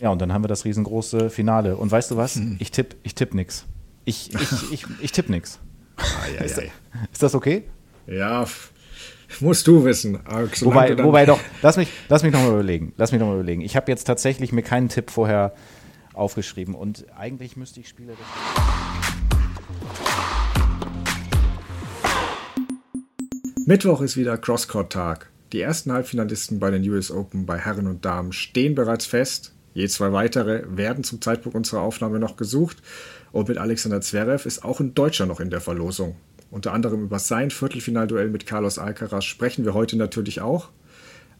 Ja, und dann haben wir das riesengroße Finale. Und weißt du was? Hm. Ich tippe ich tipp nix. Ich, ich, ich, ich tippe nix. ist, ist das okay? Ja, Musst du wissen. Wobei, wobei doch, lass mich, lass mich nochmal überlegen. Lass mich noch mal überlegen. Ich habe jetzt tatsächlich mir keinen Tipp vorher aufgeschrieben und eigentlich müsste ich Spiele. Mittwoch ist wieder Crosscourt-Tag. Die ersten Halbfinalisten bei den US Open bei Herren und Damen stehen bereits fest. Je zwei weitere werden zum Zeitpunkt unserer Aufnahme noch gesucht. Und mit Alexander Zverev ist auch ein Deutscher noch in der Verlosung. Unter anderem über sein Viertelfinalduell mit Carlos Alcaraz sprechen wir heute natürlich auch.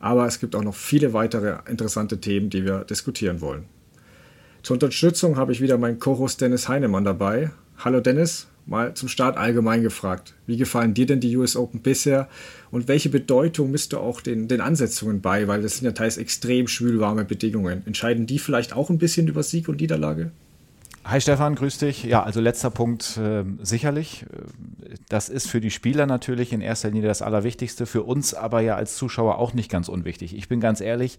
Aber es gibt auch noch viele weitere interessante Themen, die wir diskutieren wollen. Zur Unterstützung habe ich wieder meinen Co-Host Dennis Heinemann dabei. Hallo Dennis, mal zum Start allgemein gefragt. Wie gefallen dir denn die US Open bisher und welche Bedeutung misst du auch den, den Ansetzungen bei? Weil das sind ja teils extrem schwülwarme Bedingungen. Entscheiden die vielleicht auch ein bisschen über Sieg und Niederlage? Hi Stefan, grüß dich. Ja, also letzter Punkt äh, sicherlich. Das ist für die Spieler natürlich in erster Linie das Allerwichtigste, für uns aber ja als Zuschauer auch nicht ganz unwichtig. Ich bin ganz ehrlich,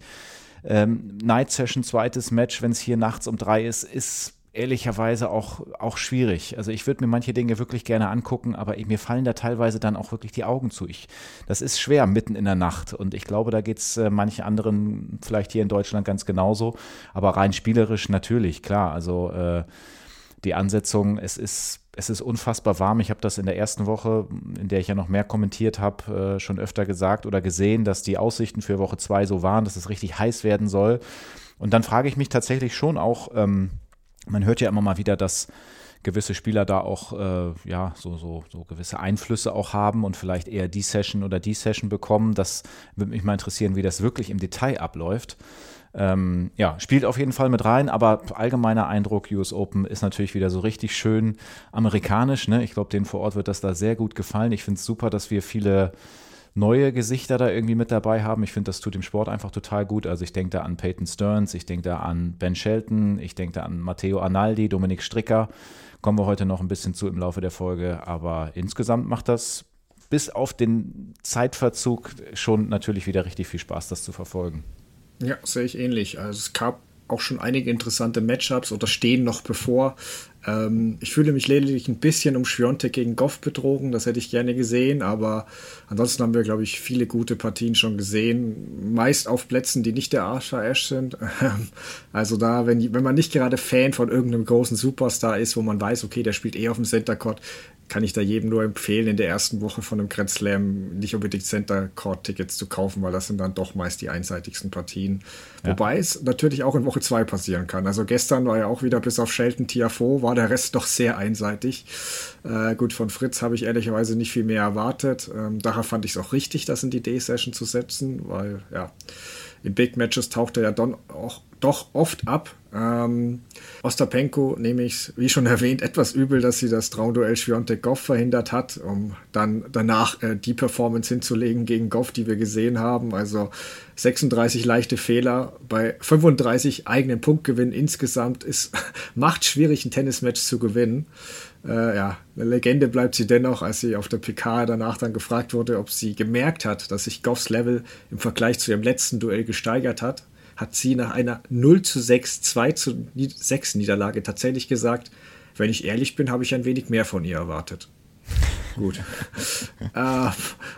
ähm, Night Session, zweites Match, wenn es hier nachts um drei ist, ist ehrlicherweise auch, auch schwierig. Also ich würde mir manche Dinge wirklich gerne angucken, aber mir fallen da teilweise dann auch wirklich die Augen zu. Ich, das ist schwer mitten in der Nacht und ich glaube, da geht es äh, manchen anderen vielleicht hier in Deutschland ganz genauso. Aber rein spielerisch natürlich, klar. Also äh, die Ansetzung, es ist, es ist unfassbar warm. Ich habe das in der ersten Woche, in der ich ja noch mehr kommentiert habe, äh, schon öfter gesagt oder gesehen, dass die Aussichten für Woche zwei so waren, dass es richtig heiß werden soll. Und dann frage ich mich tatsächlich schon auch, ähm, man hört ja immer mal wieder, dass gewisse Spieler da auch äh, ja so, so, so gewisse Einflüsse auch haben und vielleicht eher die Session oder die Session bekommen. Das würde mich mal interessieren, wie das wirklich im Detail abläuft. Ähm, ja, spielt auf jeden Fall mit rein, aber allgemeiner Eindruck, US Open ist natürlich wieder so richtig schön amerikanisch. Ne? Ich glaube, denen vor Ort wird das da sehr gut gefallen. Ich finde es super, dass wir viele neue Gesichter da irgendwie mit dabei haben. Ich finde, das tut dem Sport einfach total gut. Also ich denke da an Peyton Stearns, ich denke da an Ben Shelton, ich denke da an Matteo Arnaldi, Dominik Stricker. Kommen wir heute noch ein bisschen zu im Laufe der Folge. Aber insgesamt macht das bis auf den Zeitverzug schon natürlich wieder richtig viel Spaß, das zu verfolgen. Ja, sehe ich ähnlich. Also es gab auch schon einige interessante Matchups oder stehen noch bevor. Ähm, ich fühle mich lediglich ein bisschen um Schwiontek gegen Goff betrogen, das hätte ich gerne gesehen, aber ansonsten haben wir, glaube ich, viele gute Partien schon gesehen. Meist auf Plätzen, die nicht der Archer Ash sind. also da, wenn, wenn man nicht gerade Fan von irgendeinem großen Superstar ist, wo man weiß, okay, der spielt eh auf dem Center Court, kann ich da jedem nur empfehlen, in der ersten Woche von einem Grand Slam nicht unbedingt Center Court Tickets zu kaufen, weil das sind dann doch meist die einseitigsten Partien. Ja. Wobei es natürlich auch in Woche 2 passieren kann. Also gestern war ja auch wieder bis auf Shelton Tiafo, war der Rest doch sehr einseitig. Äh, gut, von Fritz habe ich ehrlicherweise nicht viel mehr erwartet. Ähm, daher fand ich es auch richtig, das in die Day-Session zu setzen, weil ja, in Big Matches taucht er ja dann auch doch oft ab. Ähm, Ostapenko nehme ich, wie schon erwähnt, etwas übel, dass sie das Traumduell Schwiontek Goff verhindert hat, um dann danach äh, die Performance hinzulegen gegen Goff, die wir gesehen haben. Also 36 leichte Fehler bei 35 eigenen Punktgewinn insgesamt ist macht schwierig, ein Tennismatch zu gewinnen. Äh, ja, eine Legende bleibt sie dennoch, als sie auf der PK danach dann gefragt wurde, ob sie gemerkt hat, dass sich Goffs Level im Vergleich zu ihrem letzten Duell gesteigert hat hat sie nach einer 0 zu 6, 2 zu 6 Niederlage tatsächlich gesagt, wenn ich ehrlich bin, habe ich ein wenig mehr von ihr erwartet. Gut. äh,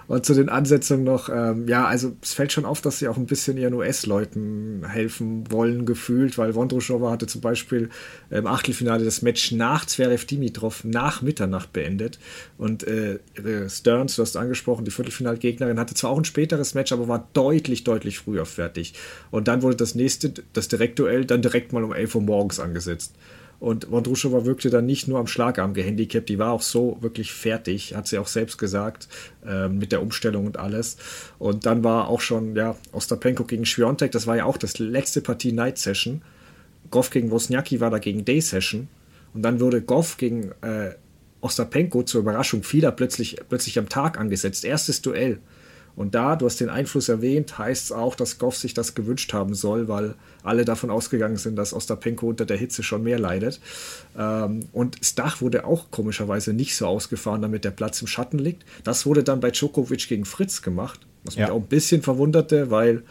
und zu den Ansetzungen noch, ähm, ja, also es fällt schon auf, dass sie auch ein bisschen ihren US-Leuten helfen wollen, gefühlt, weil Vondroshova hatte zum Beispiel im Achtelfinale das Match nach Zverev Dimitrov nach Mitternacht beendet. Und äh, Stearns, du hast angesprochen, die Viertelfinalgegnerin, hatte zwar auch ein späteres Match, aber war deutlich, deutlich früher fertig. Und dann wurde das nächste, das Direktduell, dann direkt mal um 11 Uhr morgens angesetzt. Und Vondrushova wirkte dann nicht nur am Schlagarm gehandicapt, die war auch so wirklich fertig, hat sie auch selbst gesagt, äh, mit der Umstellung und alles. Und dann war auch schon, ja, Ostapenko gegen Schwiontek, das war ja auch das letzte Partie Night Session. Goff gegen Wozniacki war dagegen Day Session. Und dann wurde Goff gegen äh, Ostapenko zur Überraschung vieler plötzlich, plötzlich am Tag angesetzt. Erstes Duell. Und da, du hast den Einfluss erwähnt, heißt es auch, dass Goff sich das gewünscht haben soll, weil alle davon ausgegangen sind, dass Ostapenko unter der Hitze schon mehr leidet. Ähm, und das Dach wurde auch komischerweise nicht so ausgefahren, damit der Platz im Schatten liegt. Das wurde dann bei Djokovic gegen Fritz gemacht, was mich ja. auch ein bisschen verwunderte, weil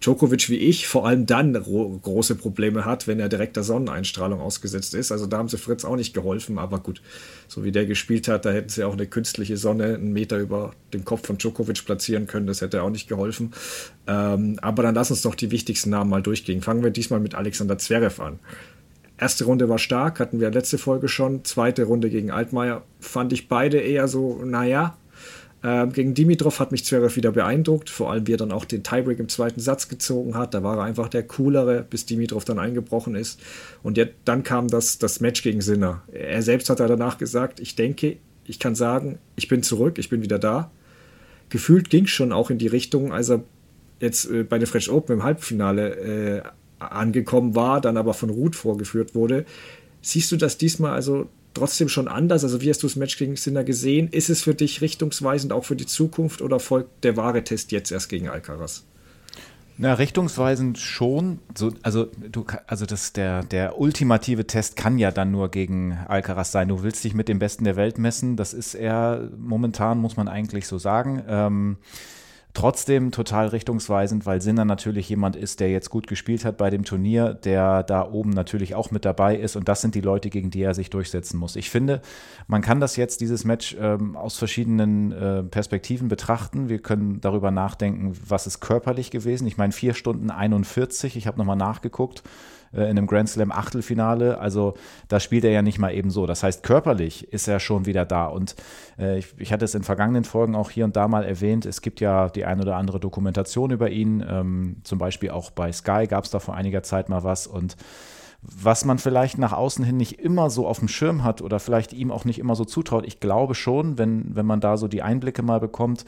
Djokovic wie ich vor allem dann große Probleme hat, wenn er direkt der Sonneneinstrahlung ausgesetzt ist. Also da haben sie Fritz auch nicht geholfen, aber gut, so wie der gespielt hat, da hätten sie auch eine künstliche Sonne einen Meter über dem Kopf von Djokovic platzieren können, das hätte auch nicht geholfen. Ähm, aber dann lass uns doch die wichtigsten Namen mal durchgehen. Fangen wir diesmal mit Alexander Zverev an. Erste Runde war stark, hatten wir letzte Folge schon. Zweite Runde gegen Altmaier fand ich beide eher so, naja, ähm, gegen Dimitrov hat mich Zverev wieder beeindruckt, vor allem wie er dann auch den Tiebreak im zweiten Satz gezogen hat. Da war er einfach der coolere, bis Dimitrov dann eingebrochen ist. Und jetzt, dann kam das, das Match gegen Sinner. Er selbst hat danach gesagt, ich denke, ich kann sagen, ich bin zurück, ich bin wieder da. Gefühlt ging es schon auch in die Richtung, als er jetzt äh, bei der French Open im Halbfinale äh, angekommen war, dann aber von Ruth vorgeführt wurde. Siehst du das diesmal also trotzdem schon anders? Also wie hast du das Match gegen Sinner gesehen? Ist es für dich richtungsweisend auch für die Zukunft oder folgt der wahre Test jetzt erst gegen Alcaraz? Na, richtungsweisend schon. So, also, du, also das, der, der ultimative Test kann ja dann nur gegen Alcaraz sein. Du willst dich mit dem Besten der Welt messen. Das ist er momentan, muss man eigentlich so sagen. Ähm, Trotzdem total richtungsweisend, weil Sinner natürlich jemand ist, der jetzt gut gespielt hat bei dem Turnier, der da oben natürlich auch mit dabei ist und das sind die Leute, gegen die er sich durchsetzen muss. Ich finde, man kann das jetzt, dieses Match, ähm, aus verschiedenen äh, Perspektiven betrachten. Wir können darüber nachdenken, was ist körperlich gewesen. Ich meine, vier Stunden 41, ich habe nochmal nachgeguckt äh, in einem Grand Slam Achtelfinale. Also da spielt er ja nicht mal eben so. Das heißt, körperlich ist er schon wieder da. Und äh, ich, ich, hatte es in vergangenen Folgen auch hier und da mal erwähnt. Es gibt ja die ein oder andere Dokumentation über ihn. Ähm, zum Beispiel auch bei Sky gab es da vor einiger Zeit mal was. Und was man vielleicht nach außen hin nicht immer so auf dem Schirm hat oder vielleicht ihm auch nicht immer so zutraut. Ich glaube schon, wenn, wenn man da so die Einblicke mal bekommt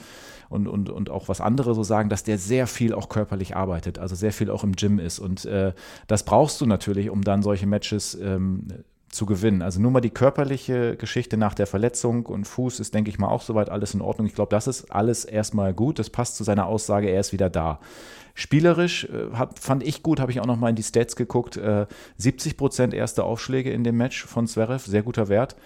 und, und, und auch was andere so sagen, dass der sehr viel auch körperlich arbeitet, also sehr viel auch im Gym ist. Und äh, das brauchst du natürlich, um dann solche Matches ähm, zu gewinnen. Also nur mal die körperliche Geschichte nach der Verletzung und Fuß ist, denke ich mal, auch soweit alles in Ordnung. Ich glaube, das ist alles erstmal gut. Das passt zu seiner Aussage, er ist wieder da. Spielerisch äh, hab, fand ich gut, habe ich auch noch mal in die Stats geguckt. Äh, 70 Prozent erste Aufschläge in dem Match von Zverev, sehr guter Wert.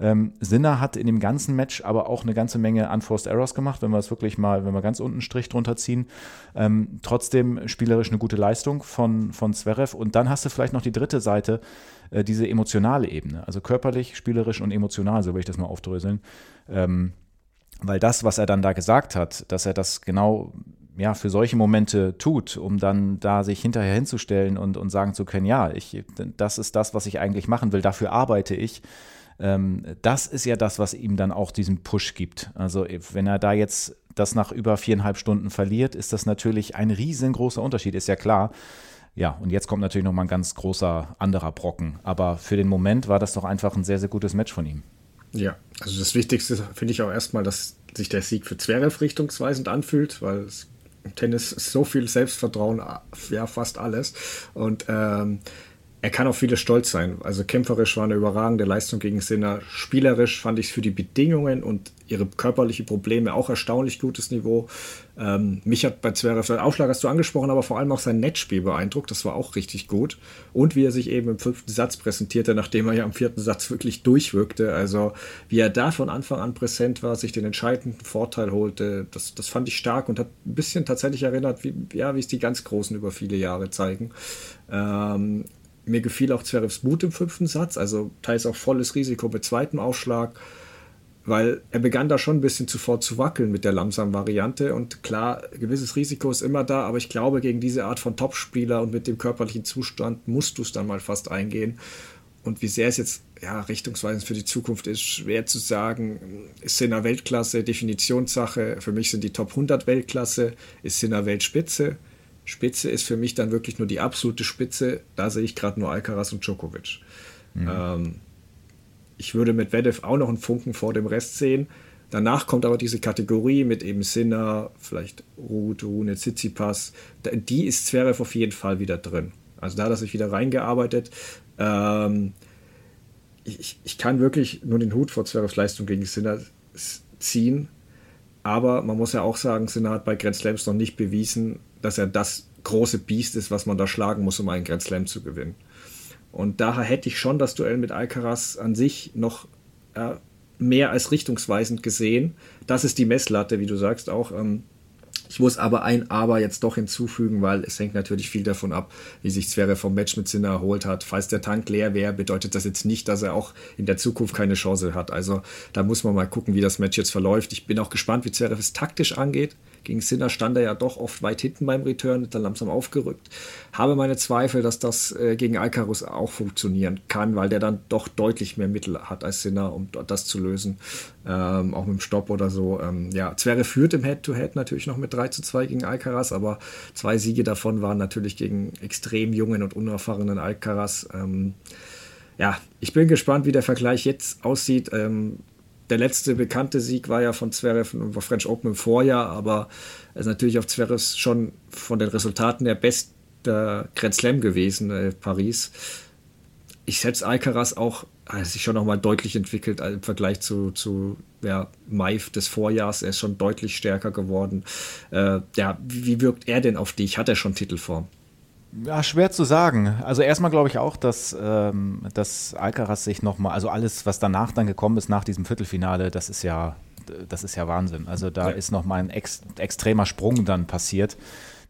Ähm, Sinner hat in dem ganzen Match aber auch eine ganze Menge Unforced Errors gemacht, wenn wir es wirklich mal, wenn wir ganz unten einen Strich drunter ziehen. Ähm, trotzdem spielerisch eine gute Leistung von, von Zverev. Und dann hast du vielleicht noch die dritte Seite, äh, diese emotionale Ebene. Also körperlich, spielerisch und emotional, so will ich das mal aufdröseln. Ähm, weil das, was er dann da gesagt hat, dass er das genau ja, für solche Momente tut, um dann da sich hinterher hinzustellen und, und sagen zu können, ja, ich, das ist das, was ich eigentlich machen will, dafür arbeite ich. Ähm, das ist ja das, was ihm dann auch diesen Push gibt. Also wenn er da jetzt das nach über viereinhalb Stunden verliert, ist das natürlich ein riesengroßer Unterschied, ist ja klar. Ja, und jetzt kommt natürlich nochmal ein ganz großer anderer Brocken. Aber für den Moment war das doch einfach ein sehr, sehr gutes Match von ihm. Ja, also das Wichtigste finde ich auch erstmal, dass sich der Sieg für Zverev richtungsweisend anfühlt, weil es Tennis ist so viel Selbstvertrauen, ja, fast alles. Und ähm, er kann auf viele stolz sein. Also kämpferisch war eine überragende Leistung gegen Sinner. Spielerisch fand ich es für die Bedingungen und ihre körperlichen Probleme auch erstaunlich gutes Niveau. Ähm, mich hat bei Zverev der Aufschlag hast du angesprochen, aber vor allem auch sein Netzspiel beeindruckt. Das war auch richtig gut. Und wie er sich eben im fünften Satz präsentierte, nachdem er ja im vierten Satz wirklich durchwirkte. Also wie er da von Anfang an präsent war, sich den entscheidenden Vorteil holte, das, das fand ich stark und hat ein bisschen tatsächlich erinnert, wie, ja, wie es die ganz Großen über viele Jahre zeigen. Ähm, mir gefiel auch Zverevs Mut im fünften Satz, also teils auch volles Risiko mit zweitem Aufschlag, weil er begann da schon ein bisschen zuvor zu wackeln mit der langsamen Variante und klar, gewisses Risiko ist immer da, aber ich glaube, gegen diese Art von Topspieler und mit dem körperlichen Zustand musst du es dann mal fast eingehen. Und wie sehr es jetzt ja, richtungsweisend für die Zukunft ist, schwer zu sagen. Ist Sinner Weltklasse, Definitionssache. Für mich sind die Top 100 Weltklasse. Ist Sinner Weltspitze? Spitze ist für mich dann wirklich nur die absolute Spitze. Da sehe ich gerade nur Alcaraz und Djokovic. Mhm. Ähm, ich würde mit Vedev auch noch einen Funken vor dem Rest sehen. Danach kommt aber diese Kategorie mit eben Sinner, vielleicht Ruth, Rune, Tsitsipas. Die ist Zverev auf jeden Fall wieder drin. Also da hat er sich wieder reingearbeitet. Ähm, ich, ich kann wirklich nur den Hut vor Zverevs Leistung gegen Sinner ziehen. Aber man muss ja auch sagen, Sinner hat bei Grand Slams noch nicht bewiesen, dass er das große Biest ist, was man da schlagen muss, um einen Grand Slam zu gewinnen. Und daher hätte ich schon das Duell mit Alcaraz an sich noch äh, mehr als richtungsweisend gesehen. Das ist die Messlatte, wie du sagst, auch. Ähm, Ich muss aber ein Aber jetzt doch hinzufügen, weil es hängt natürlich viel davon ab, wie sich Zverev vom Match mit Sinner erholt hat. Falls der Tank leer wäre, bedeutet das jetzt nicht, dass er auch in der Zukunft keine Chance hat. Also da muss man mal gucken, wie das Match jetzt verläuft. Ich bin auch gespannt, wie Zverev es taktisch angeht. Gegen Sinner stand er ja doch oft weit hinten beim Return, dann langsam aufgerückt. Habe meine Zweifel, dass das äh, gegen Alcaraz auch funktionieren kann, weil der dann doch deutlich mehr Mittel hat als Sinner, um das zu lösen. Ähm, auch mit dem Stopp oder so. Ähm, ja, Zverev führt im Head-to-Head -Head natürlich noch mit 3 zu 2 gegen Alcaraz, aber zwei Siege davon waren natürlich gegen extrem jungen und unerfahrenen Alcaraz. Ähm, ja, ich bin gespannt, wie der Vergleich jetzt aussieht. Ähm, der letzte bekannte Sieg war ja von Zverev über French Open im Vorjahr, aber es ist natürlich auf Zverev schon von den Resultaten der beste Grand Slam gewesen, äh, Paris. Ich setze Alcaraz auch, hat sich schon nochmal deutlich entwickelt im Vergleich zu, zu ja, Maif des Vorjahres. Er ist schon deutlich stärker geworden. Äh, ja, wie wirkt er denn auf dich? Hat er schon Titelform? Ja, schwer zu sagen. Also erstmal glaube ich auch, dass, ähm, dass Alcaraz sich nochmal, also alles, was danach dann gekommen ist nach diesem Viertelfinale, das ist ja, das ist ja Wahnsinn. Also da ja. ist nochmal ein ex, extremer Sprung dann passiert.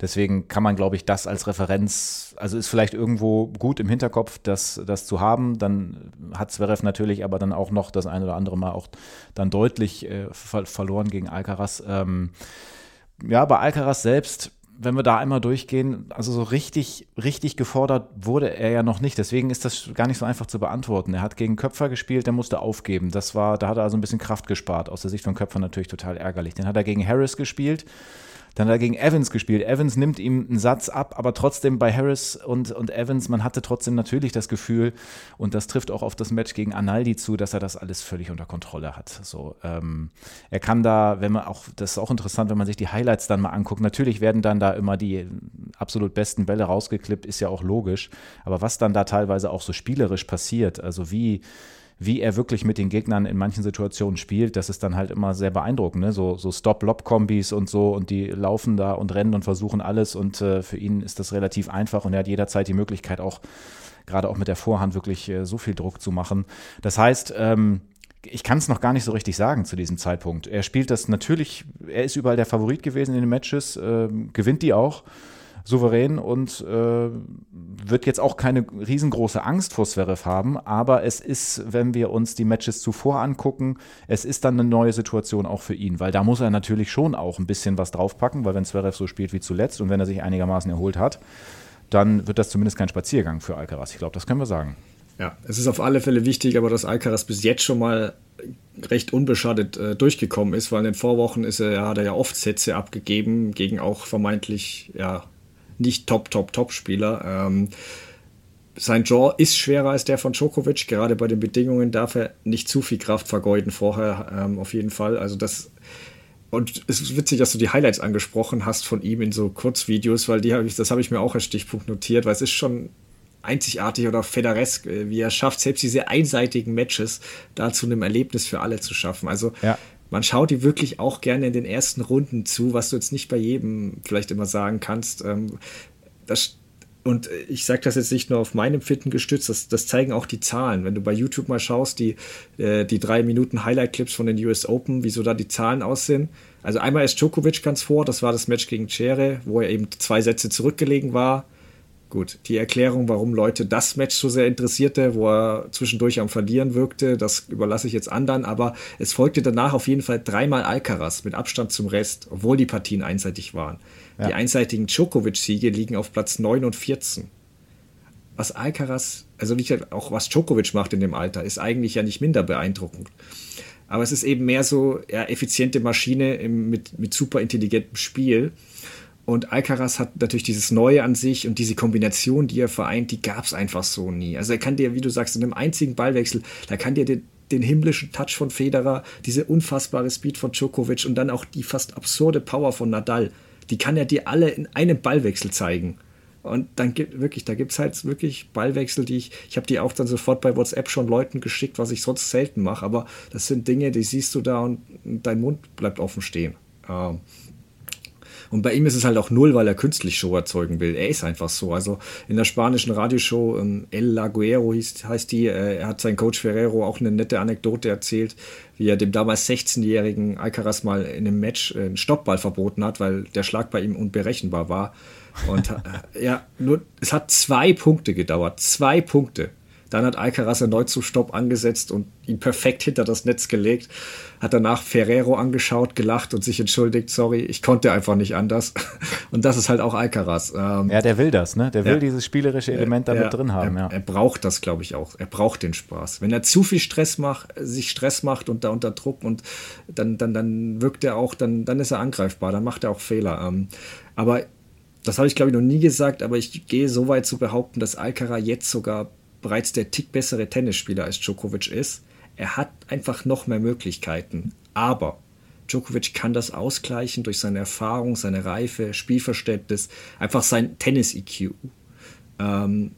Deswegen kann man, glaube ich, das als Referenz, also ist vielleicht irgendwo gut im Hinterkopf, das, das zu haben. Dann hat Zverev natürlich aber dann auch noch das eine oder andere Mal auch dann deutlich äh, ver verloren gegen Alcaraz. Ähm, ja, bei Alcaraz selbst wenn wir da einmal durchgehen, also so richtig, richtig gefordert wurde er ja noch nicht. Deswegen ist das gar nicht so einfach zu beantworten. Er hat gegen Köpfer gespielt, der musste aufgeben. Das war, da hat er also ein bisschen Kraft gespart. Aus der Sicht von Köpfer natürlich total ärgerlich. Den hat er gegen Harris gespielt. Dann hat er gegen Evans gespielt. Evans nimmt ihm einen Satz ab, aber trotzdem bei Harris und, und Evans, man hatte trotzdem natürlich das Gefühl, und das trifft auch auf das Match gegen Analdi zu, dass er das alles völlig unter Kontrolle hat. So, ähm, er kann da, wenn man auch, das ist auch interessant, wenn man sich die Highlights dann mal anguckt, natürlich werden dann da immer die absolut besten Bälle rausgeklippt, ist ja auch logisch. Aber was dann da teilweise auch so spielerisch passiert, also wie wie er wirklich mit den Gegnern in manchen Situationen spielt, das ist dann halt immer sehr beeindruckend. Ne? So, so Stop-Lob-Kombis und so und die laufen da und rennen und versuchen alles und äh, für ihn ist das relativ einfach und er hat jederzeit die Möglichkeit auch, gerade auch mit der Vorhand wirklich äh, so viel Druck zu machen. Das heißt, ähm, ich kann es noch gar nicht so richtig sagen zu diesem Zeitpunkt. Er spielt das natürlich, er ist überall der Favorit gewesen in den Matches, äh, gewinnt die auch souverän und äh, wird jetzt auch keine riesengroße Angst vor Zverev haben. Aber es ist, wenn wir uns die Matches zuvor angucken, es ist dann eine neue Situation auch für ihn, weil da muss er natürlich schon auch ein bisschen was draufpacken, weil wenn Zverev so spielt wie zuletzt und wenn er sich einigermaßen erholt hat, dann wird das zumindest kein Spaziergang für Alcaraz. Ich glaube, das können wir sagen. Ja, es ist auf alle Fälle wichtig, aber dass Alcaraz bis jetzt schon mal recht unbeschadet äh, durchgekommen ist, weil in den Vorwochen ist er, ja, hat er ja oft Sätze abgegeben gegen auch vermeintlich ja, nicht Top, Top, Top-Spieler. Ähm, sein Jaw ist schwerer als der von Djokovic. Gerade bei den Bedingungen darf er nicht zu viel Kraft vergeuden vorher, ähm, auf jeden Fall. Also das und es ist witzig, dass du die Highlights angesprochen hast von ihm in so Kurzvideos, weil die habe ich, das habe ich mir auch als Stichpunkt notiert, weil es ist schon einzigartig oder federesk, äh, wie er schafft, selbst diese einseitigen Matches da zu einem Erlebnis für alle zu schaffen. Also ja man schaut die wirklich auch gerne in den ersten Runden zu, was du jetzt nicht bei jedem vielleicht immer sagen kannst. Ähm, das, und ich sage das jetzt nicht nur auf meinem Fitten gestützt, das, das, zeigen auch die Zahlen. Wenn du bei YouTube mal schaust, die, äh, die drei Minuten Highlight-Clips von den US Open, wieso da die Zahlen aussehen. Also einmal ist Djokovic ganz vor, das war das Match gegen Cere, wo er eben zwei Sätze zurückgelegen war Gut, die Erklärung, warum Leute das Match so sehr interessierte, wo er zwischendurch am Verlieren wirkte, das überlasse ich jetzt anderen, aber es folgte danach auf jeden Fall dreimal Alcaraz mit Abstand zum Rest, obwohl die Partien einseitig waren. Ja. Die einseitigen Djokovic-Siege liegen auf Platz 9 und 14. Was Alcaraz, also nicht auch was Djokovic macht in dem Alter, ist eigentlich ja nicht minder beeindruckend. Aber es ist eben mehr so ja, effiziente Maschine im, mit, mit super intelligentem Spiel. Und Alcaraz hat natürlich dieses Neue an sich und diese Kombination, die er vereint, die gab es einfach so nie. Also er kann dir, wie du sagst, in einem einzigen Ballwechsel, da kann dir den, den himmlischen Touch von Federer, diese unfassbare Speed von Djokovic und dann auch die fast absurde Power von Nadal, die kann er dir alle in einem Ballwechsel zeigen. Und dann gibt wirklich, da gibt es halt wirklich Ballwechsel, die ich, ich habe die auch dann sofort bei WhatsApp schon Leuten geschickt, was ich sonst selten mache, aber das sind Dinge, die siehst du da und dein Mund bleibt offen stehen. Ähm, Und bei ihm ist es halt auch null, weil er künstlich Show erzeugen will. Er ist einfach so. Also in der spanischen Radioshow ähm, El Laguero hieß, heißt die, äh, er hat sein Coach Ferrero auch eine nette Anekdote erzählt, wie er dem damals 16-jährigen Alcaraz mal in einem Match einen Stoppball verboten hat, weil der Schlag bei ihm unberechenbar war. Und äh, ja, nur es hat zwei Punkte gedauert. Zwei Punkte. Dann hat Alcaraz erneut zum Stopp angesetzt und ihn perfekt hinter das Netz gelegt. Hat danach Ferrero angeschaut, gelacht und sich entschuldigt. Sorry, ich konnte einfach nicht anders. Und das ist halt auch Alcaraz. Ähm, ja, der will das, ne? Der will ja, dieses spielerische Element damit er, drin haben. Er, ja. er braucht das, glaube ich, auch. Er braucht den Spaß. Wenn er zu viel Stress macht, sich Stress macht und da unter Druck und dann, dann, dann wirkt er auch, dann, dann ist er angreifbar, dann macht er auch Fehler. Ähm, aber das habe ich, glaube ich, noch nie gesagt, aber ich gehe so weit zu behaupten, dass Alcaraz jetzt sogar bereits der Tick bessere Tennisspieler als Djokovic ist. Er hat einfach noch mehr Möglichkeiten. Aber Djokovic kann das ausgleichen durch seine Erfahrung, seine Reife, Spielverständnis, einfach sein Tennis-EQ. Ähm,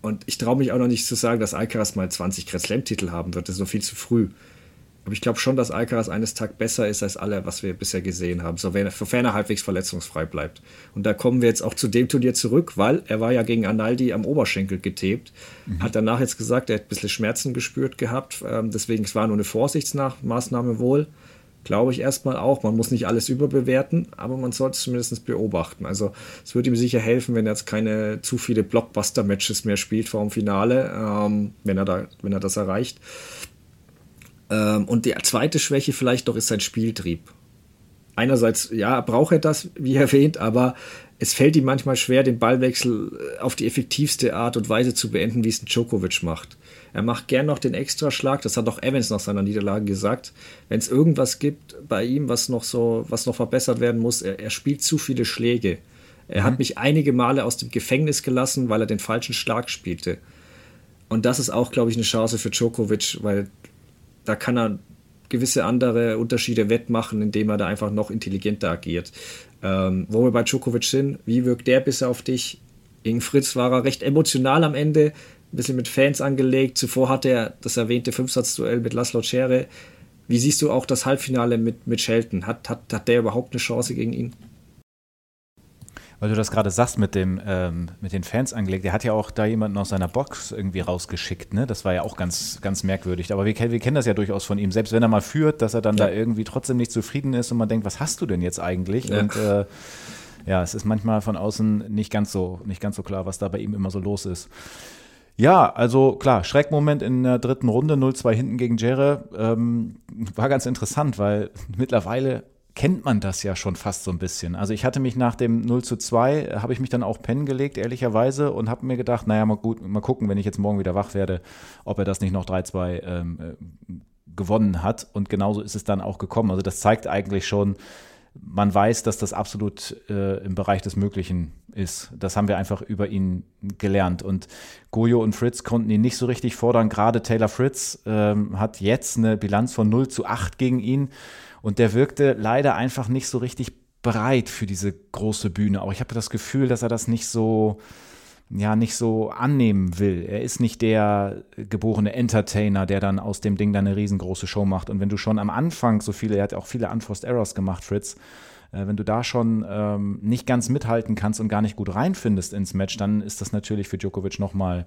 und ich traue mich auch noch nicht zu sagen, dass Alcaraz mal 20 Grand Slam-Titel haben wird. Das ist noch viel zu früh. Aber ich glaube schon, dass Alcaraz eines Tages besser ist als alle, was wir bisher gesehen haben, sofern er halbwegs verletzungsfrei bleibt. Und da kommen wir jetzt auch zu dem Turnier zurück, weil er war ja gegen Analdi am Oberschenkel getebt, mhm. hat danach jetzt gesagt, er hat ein bisschen Schmerzen gespürt gehabt, ähm, deswegen es war nur eine Vorsichtsmaßnahme wohl. Glaube ich erstmal auch. Man muss nicht alles überbewerten, aber man sollte es zumindest beobachten. Also es würde ihm sicher helfen, wenn er jetzt keine zu viele Blockbuster-Matches mehr spielt vor dem Finale, ähm, wenn, er da, wenn er das erreicht. Ähm, und die zweite Schwäche vielleicht noch ist sein Spieltrieb. Einerseits, ja, braucht er das, wie erwähnt, aber es fällt ihm manchmal schwer, den Ballwechsel äh, auf die effektivste Art und Weise zu beenden, wie es ein Djokovic macht. Er macht gern noch den Extraschlag, das hat auch Evans nach seiner Niederlage gesagt. Wenn es irgendwas gibt bei ihm, was noch so, was noch verbessert werden muss, er, er spielt zu viele Schläge. Er mhm. hat mich einige Male aus dem Gefängnis gelassen, weil er den falschen Schlag spielte. Und das ist auch, glaube ich, eine Chance für Djokovic, weil da kann er gewisse andere Unterschiede wettmachen, indem er da einfach noch intelligenter agiert. Ähm, wo wir bei Djokovic sind, wie wirkt der bisher auf dich? Gegen Fritz war er recht emotional am Ende, ein bisschen mit Fans angelegt. Zuvor hatte er das erwähnte Fünfsatzduell mit Laszlo Cere. Wie siehst du auch das Halbfinale mit, mit Shelton? Hat, hat, hat der überhaupt eine Chance gegen ihn? Weil du das gerade sagst mit dem ähm, mit den Fans angelegt, der hat ja auch da jemanden aus seiner Box irgendwie rausgeschickt, ne? Das war ja auch ganz ganz merkwürdig. Aber wir, wir kennen das ja durchaus von ihm, selbst wenn er mal führt, dass er dann ja. da irgendwie trotzdem nicht zufrieden ist und man denkt, was hast du denn jetzt eigentlich? Ja. Und äh, ja, es ist manchmal von außen nicht ganz so nicht ganz so klar, was da bei ihm immer so los ist. Ja, also klar, Schreckmoment in der dritten Runde, 0-2 hinten gegen Jere, ähm, war ganz interessant, weil mittlerweile kennt man das ja schon fast so ein bisschen. Also ich hatte mich nach dem 0 zu 2, äh, habe ich mich dann auch pennen gelegt, ehrlicherweise, und habe mir gedacht, naja, mal gut, mal gucken, wenn ich jetzt morgen wieder wach werde, ob er das nicht noch 3-2 ähm, äh, gewonnen hat. Und genauso ist es dann auch gekommen. Also das zeigt eigentlich schon, man weiß, dass das absolut äh, im Bereich des Möglichen ist. Das haben wir einfach über ihn gelernt. Und Goyo und Fritz konnten ihn nicht so richtig fordern. Gerade Taylor Fritz ähm, hat jetzt eine Bilanz von 0 zu 8 gegen ihn. Und der wirkte leider einfach nicht so richtig bereit für diese große Bühne. Auch ich habe das Gefühl, dass er das nicht so, ja, nicht so annehmen will. Er ist nicht der geborene Entertainer, der dann aus dem Ding dann eine riesengroße Show macht. Und wenn du schon am Anfang so viele, er hat auch viele Unforced Errors gemacht, Fritz, äh, wenn du da schon ähm, nicht ganz mithalten kannst und gar nicht gut reinfindest ins Match, dann ist das natürlich für Djokovic nochmal noch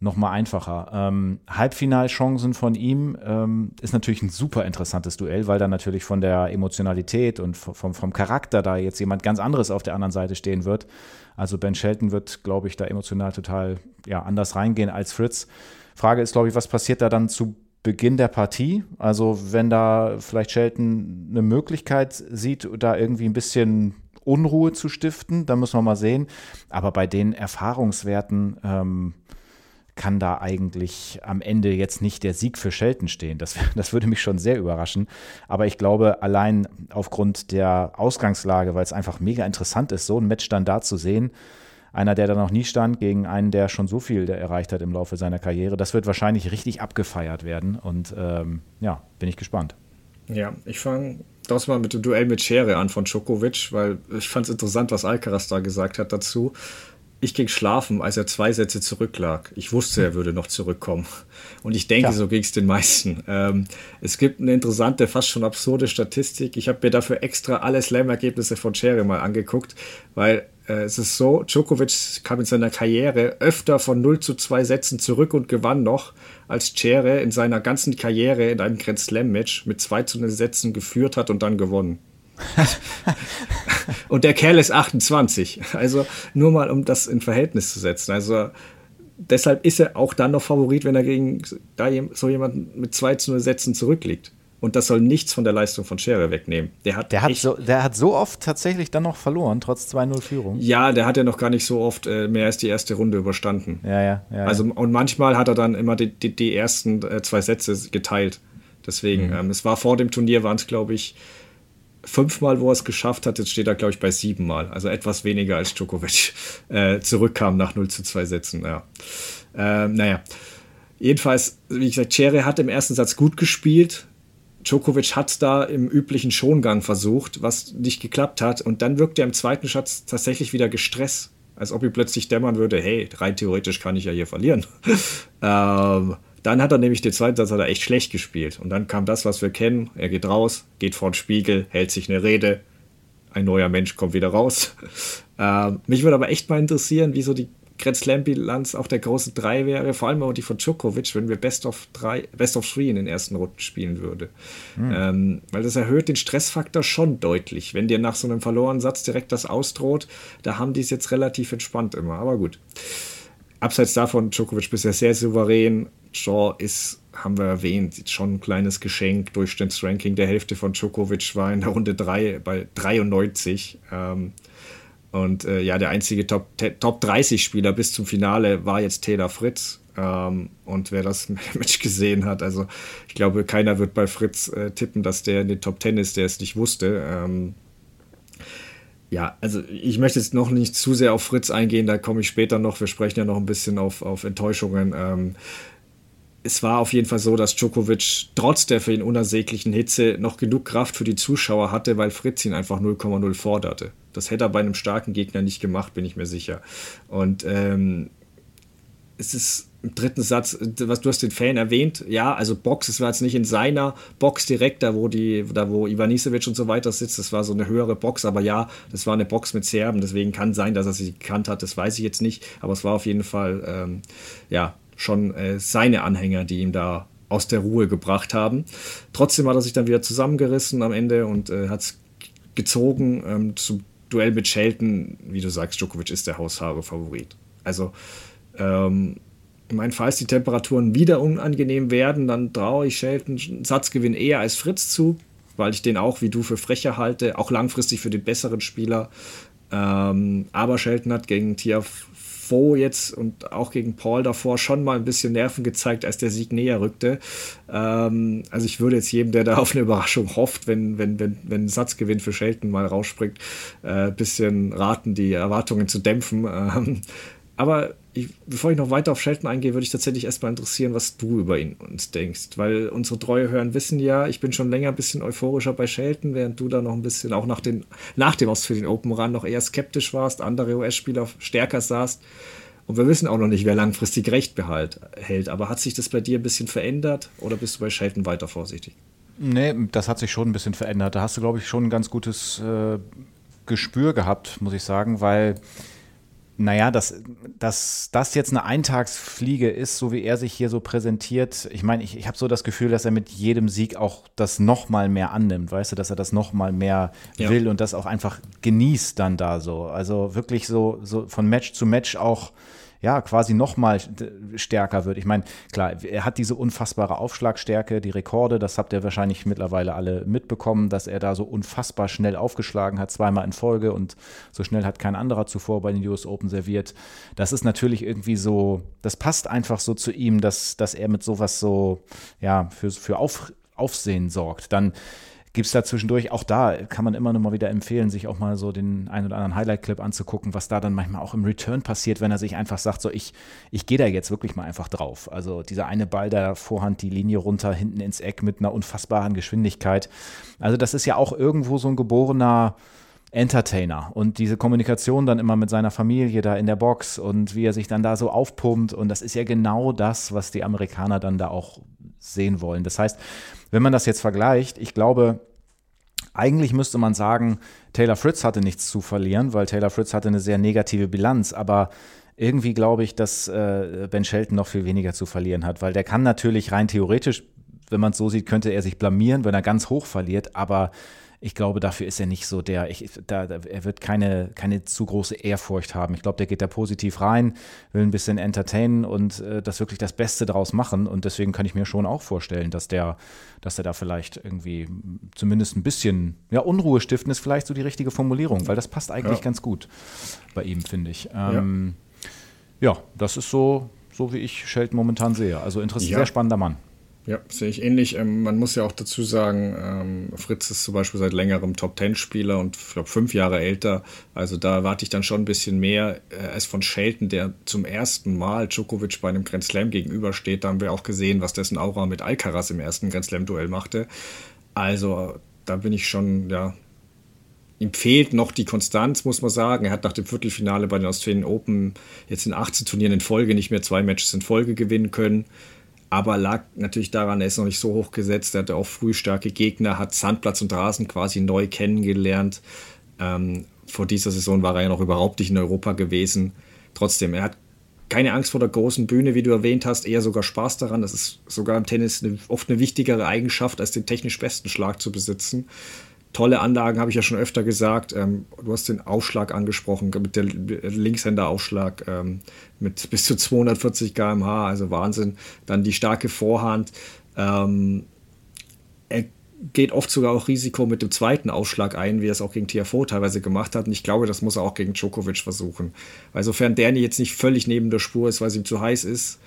mal einfacher. Ähm, Halbfinalchancen von ihm ähm, ist natürlich ein super interessantes Duell, weil da natürlich von der Emotionalität und vom, vom Charakter da jetzt jemand ganz anderes auf der anderen Seite stehen wird. Also Ben Shelton wird, glaube ich, da emotional total ja, anders reingehen als Fritz. Frage ist, glaube ich, was passiert da dann zu Beginn der Partie? Also wenn da vielleicht Shelton eine Möglichkeit sieht, da irgendwie ein bisschen Unruhe zu stiften, dann müssen wir mal sehen. Aber bei den Erfahrungswerten ähm, kann da eigentlich am Ende jetzt nicht der Sieg für Shelton stehen. Das, das würde mich schon sehr überraschen. Aber ich glaube, allein aufgrund der Ausgangslage, weil es einfach mega interessant ist, so ein Match dann da zu sehen, einer, der da noch nie stand, gegen einen, der schon so viel erreicht hat im Laufe seiner Karriere, das wird wahrscheinlich richtig abgefeiert werden. Und ähm, ja, bin ich gespannt. Ja, ich fange das mal mit dem Duell mit Schere an von Djokovic, weil ich fand es interessant, was Alcaraz da gesagt hat dazu ich ging schlafen, als er zwei Sätze zurücklag. Ich wusste, er würde noch zurückkommen. Und ich denke, ja. so ging es den meisten. Ähm, es gibt eine interessante, fast schon absurde Statistik. Ich habe mir dafür extra alle Slam-Ergebnisse von Cherry mal angeguckt, weil äh, es ist so, Djokovic kam in seiner Karriere öfter von 0 zu 2 Sätzen zurück und gewann noch, als Cherry in seiner ganzen Karriere in einem Grand Slam-Match mit 2 zu 0 Sätzen geführt hat und dann gewonnen. und der Kerl ist 28. Also nur mal, um das in Verhältnis zu setzen. Also deshalb ist er auch dann noch Favorit, wenn er gegen da so jemanden mit 2 zu 0 Sätzen zurückliegt. Und das soll nichts von der Leistung von Scherer wegnehmen. Der hat, der hat, so, der hat so oft tatsächlich dann noch verloren, trotz 2-0-Führung. Ja, der hat ja noch gar nicht so oft äh, mehr als die erste Runde überstanden. Ja, ja, ja. Also, und manchmal hat er dann immer die, die, die ersten äh, zwei Sätze geteilt. Deswegen, mhm. ähm, es war vor dem Turnier, waren es, glaube ich, fünfmal, wo er es geschafft hat. Jetzt steht er, glaube ich, bei siebenmal. Also etwas weniger als Djokovic äh, zurückkam nach 0 zu 2 Sätzen. Ja. Ähm, naja. Jedenfalls, wie gesagt, Cere hat im ersten Satz gut gespielt. Djokovic hat da im üblichen Schongang versucht, was nicht geklappt hat. Und dann wirkt er im zweiten Satz tatsächlich wieder gestresst. Als ob ihm plötzlich dämmern würde, hey, rein theoretisch kann ich ja hier verlieren. ähm, dann hat er nämlich den zweiten Satz hat er echt schlecht gespielt. Und dann kam das, was wir kennen. Er geht raus, geht vor den Spiegel, hält sich eine Rede. Ein neuer Mensch kommt wieder raus. Ähm, mich würde aber echt mal interessieren, wie so die Grand Slam-Bilanz auch der große Drei wäre, vor allem auch die von Djokovic, wenn wir Best of drei, Best of Three in den ersten Runden spielen würde. Mhm. Ähm, weil das erhöht den Stressfaktor schon deutlich. Wenn dir nach so einem verlorenen Satz direkt das ausdroht, da haben die es jetzt relativ entspannt immer. Aber gut. Abseits davon, Djokovic bisher sehr souverän. Shaw ist, haben wir erwähnt, schon ein kleines Geschenk. Durchschnittsranking der Hälfte von Djokovic war in der Runde 3 bei 93. Ähm, und äh, ja, der einzige Top, Top 30 Spieler bis zum Finale war jetzt Taylor Fritz. Ähm, und wer das Match gesehen hat, also ich glaube, keiner wird bei Fritz äh, tippen, dass der in den Top 10 ist, der es nicht wusste. Ähm, ja, also ich möchte jetzt noch nicht zu sehr auf Fritz eingehen, da komme ich später noch. Wir sprechen ja noch ein bisschen auf, auf Enttäuschungen. Ähm, es war auf jeden Fall so, dass Djokovic trotz der für ihn unersäglichen Hitze noch genug Kraft für die Zuschauer hatte, weil Fritz ihn einfach 0,0 forderte. Das hätte er bei einem starken Gegner nicht gemacht, bin ich mir sicher. Und ähm, es ist im dritten Satz, was du hast den Fan erwähnt, ja, also Box, es war jetzt nicht in seiner Box direkt, da wo die, da wo Ivanisevic und so weiter sitzt, das war so eine höhere Box, aber ja, das war eine Box mit Serben, deswegen kann sein, dass er sie gekannt hat, das weiß ich jetzt nicht, aber es war auf jeden Fall, ähm, ja, schon äh, seine Anhänger, die ihm da aus der Ruhe gebracht haben. Trotzdem hat er sich dann wieder zusammengerissen am Ende und äh, hat es gezogen ähm, zum Duell mit Shelton. Wie du sagst, Djokovic ist der Haushaare-Favorit. Also, ähm, in meinem Fall, die Temperaturen wieder unangenehm werden, dann traue ich Shelton Satzgewinn eher als Fritz zu, weil ich den auch wie du für frecher halte, auch langfristig für den besseren Spieler. Ähm, aber Shelton hat gegen Tiaf Vo jetzt und auch gegen Paul davor schon mal ein bisschen Nerven gezeigt, als der Sieg näher rückte. Ähm, also ich würde jetzt jedem, der da auf eine Überraschung hofft, wenn, wenn, wenn, wenn ein Satzgewinn für Shelton mal rausspringt, ein äh, bisschen raten, die Erwartungen zu dämpfen. Ähm, aber ich, bevor ich noch weiter auf Shelton eingehe, würde ich tatsächlich erstmal interessieren, was du über ihn uns denkst. Weil unsere treue Hörer wissen ja, ich bin schon länger ein bisschen euphorischer bei Shelton, während du da noch ein bisschen, auch nach, den, nach dem Aus für den Open Run noch eher skeptisch warst, andere US-Spieler stärker sahst. Und wir wissen auch noch nicht, wer langfristig Recht behalt, hält. Aber hat sich das bei dir ein bisschen verändert oder bist du bei Shelton weiter vorsichtig? Nee, das hat sich schon ein bisschen verändert. Da hast du, glaube ich, schon ein ganz gutes äh, Gespür gehabt, muss ich sagen, weil naja, dass, dass das jetzt eine Eintagsfliege ist, so wie er sich hier so präsentiert. Ich meine, ich, ich habe so das Gefühl, dass er mit jedem Sieg auch das nochmal mehr annimmt, weißt du, dass er das nochmal mehr ja. will und das auch einfach genießt dann da so. Also wirklich so, so von Match zu Match auch ja, quasi nochmal stärker wird. Ich meine, klar, er hat diese unfassbare Aufschlagstärke, die Rekorde, das habt ihr wahrscheinlich mittlerweile alle mitbekommen, dass er da so unfassbar schnell aufgeschlagen hat, zweimal in Folge und so schnell hat kein anderer zuvor bei den US Open serviert. Das ist natürlich irgendwie so, das passt einfach so zu ihm, dass, dass er mit sowas so, ja, für, für Auf, Aufsehen sorgt. Dann gibt es da zwischendurch, auch da kann man immer noch mal wieder empfehlen, sich auch mal so den einen oder anderen Highlight-Clip anzugucken, was da dann manchmal auch im Return passiert, wenn er sich einfach sagt, so ich, ich gehe da jetzt wirklich mal einfach drauf. Also dieser eine Ball da Vorhand die Linie runter, hinten ins Eck mit einer unfassbaren Geschwindigkeit. Also das ist ja auch irgendwo so ein geborener Entertainer und diese Kommunikation dann immer mit seiner Familie da in der Box und wie er sich dann da so aufpumpt und das ist ja genau das, was die Amerikaner dann da auch sehen wollen. Das heißt, wenn man das jetzt vergleicht, ich glaube, eigentlich müsste man sagen, Taylor Fritz hatte nichts zu verlieren, weil Taylor Fritz hatte eine sehr negative Bilanz, aber irgendwie glaube ich, dass äh, Ben Shelton noch viel weniger zu verlieren hat, weil der kann natürlich rein theoretisch, wenn man es so sieht, könnte er sich blamieren, wenn er ganz hoch verliert, aber ich glaube, dafür ist er nicht so der, ich, da, er wird keine, keine zu große Ehrfurcht haben. Ich glaube, der geht da positiv rein, will ein bisschen entertainen und äh, das wirklich das Beste draus machen. Und deswegen kann ich mir schon auch vorstellen, dass der, dass er da vielleicht irgendwie zumindest ein bisschen, ja, Unruhe stiften ist vielleicht so die richtige Formulierung, weil das passt eigentlich ja. ganz gut bei ihm, finde ich. Ähm, ja. ja. das ist so, so wie ich Shelton momentan sehe. Also interessant, ja. sehr spannender Mann. Ja, sehe ich ähnlich. Ähm, man muss ja auch dazu sagen, ähm, Fritz ist zum Beispiel seit längerem Top-10-Spieler und ich glaube fünf Jahre älter. Also da erwarte ich dann schon ein bisschen mehr äh, als von Shelton, der zum ersten Mal Djokovic bei einem Grand Slam gegenübersteht. Da haben wir auch gesehen, was dessen Aura mit Alcaraz im ersten Grand Slam-Duell machte. Also da bin ich schon, ja, ihm fehlt noch die Konstanz, muss man sagen. Er hat nach dem Viertelfinale bei den Australian Open jetzt in 18 Turnieren in Folge nicht mehr zwei Matches in Folge gewinnen können aber lag natürlich daran, er ist noch nicht so hoch gesetzt, er hatte auch früh starke Gegner, hat Sandplatz und Rasen quasi neu kennengelernt. Ähm, vor dieser Saison war er ja noch überhaupt nicht in Europa gewesen. Trotzdem, er hat keine Angst vor der großen Bühne, wie du erwähnt hast, eher sogar Spaß daran. Das ist sogar im Tennis eine, oft eine wichtigere Eigenschaft, als den technisch besten Schlag zu besitzen tolle Anlagen, habe ich ja schon öfter gesagt. Ähm, du hast den Aufschlag angesprochen, mit der Linkshänder-Aufschlag ähm, mit bis zu 240 km/h, also Wahnsinn. Dann die starke Vorhand. Ähm, er geht oft sogar auch Risiko mit dem zweiten Aufschlag ein, wie er es auch gegen Tiafoe teilweise gemacht hat. Und ich glaube, das muss er auch gegen Djokovic versuchen. Weil sofern der jetzt nicht völlig neben der Spur ist, weil es ihm zu heiß ist,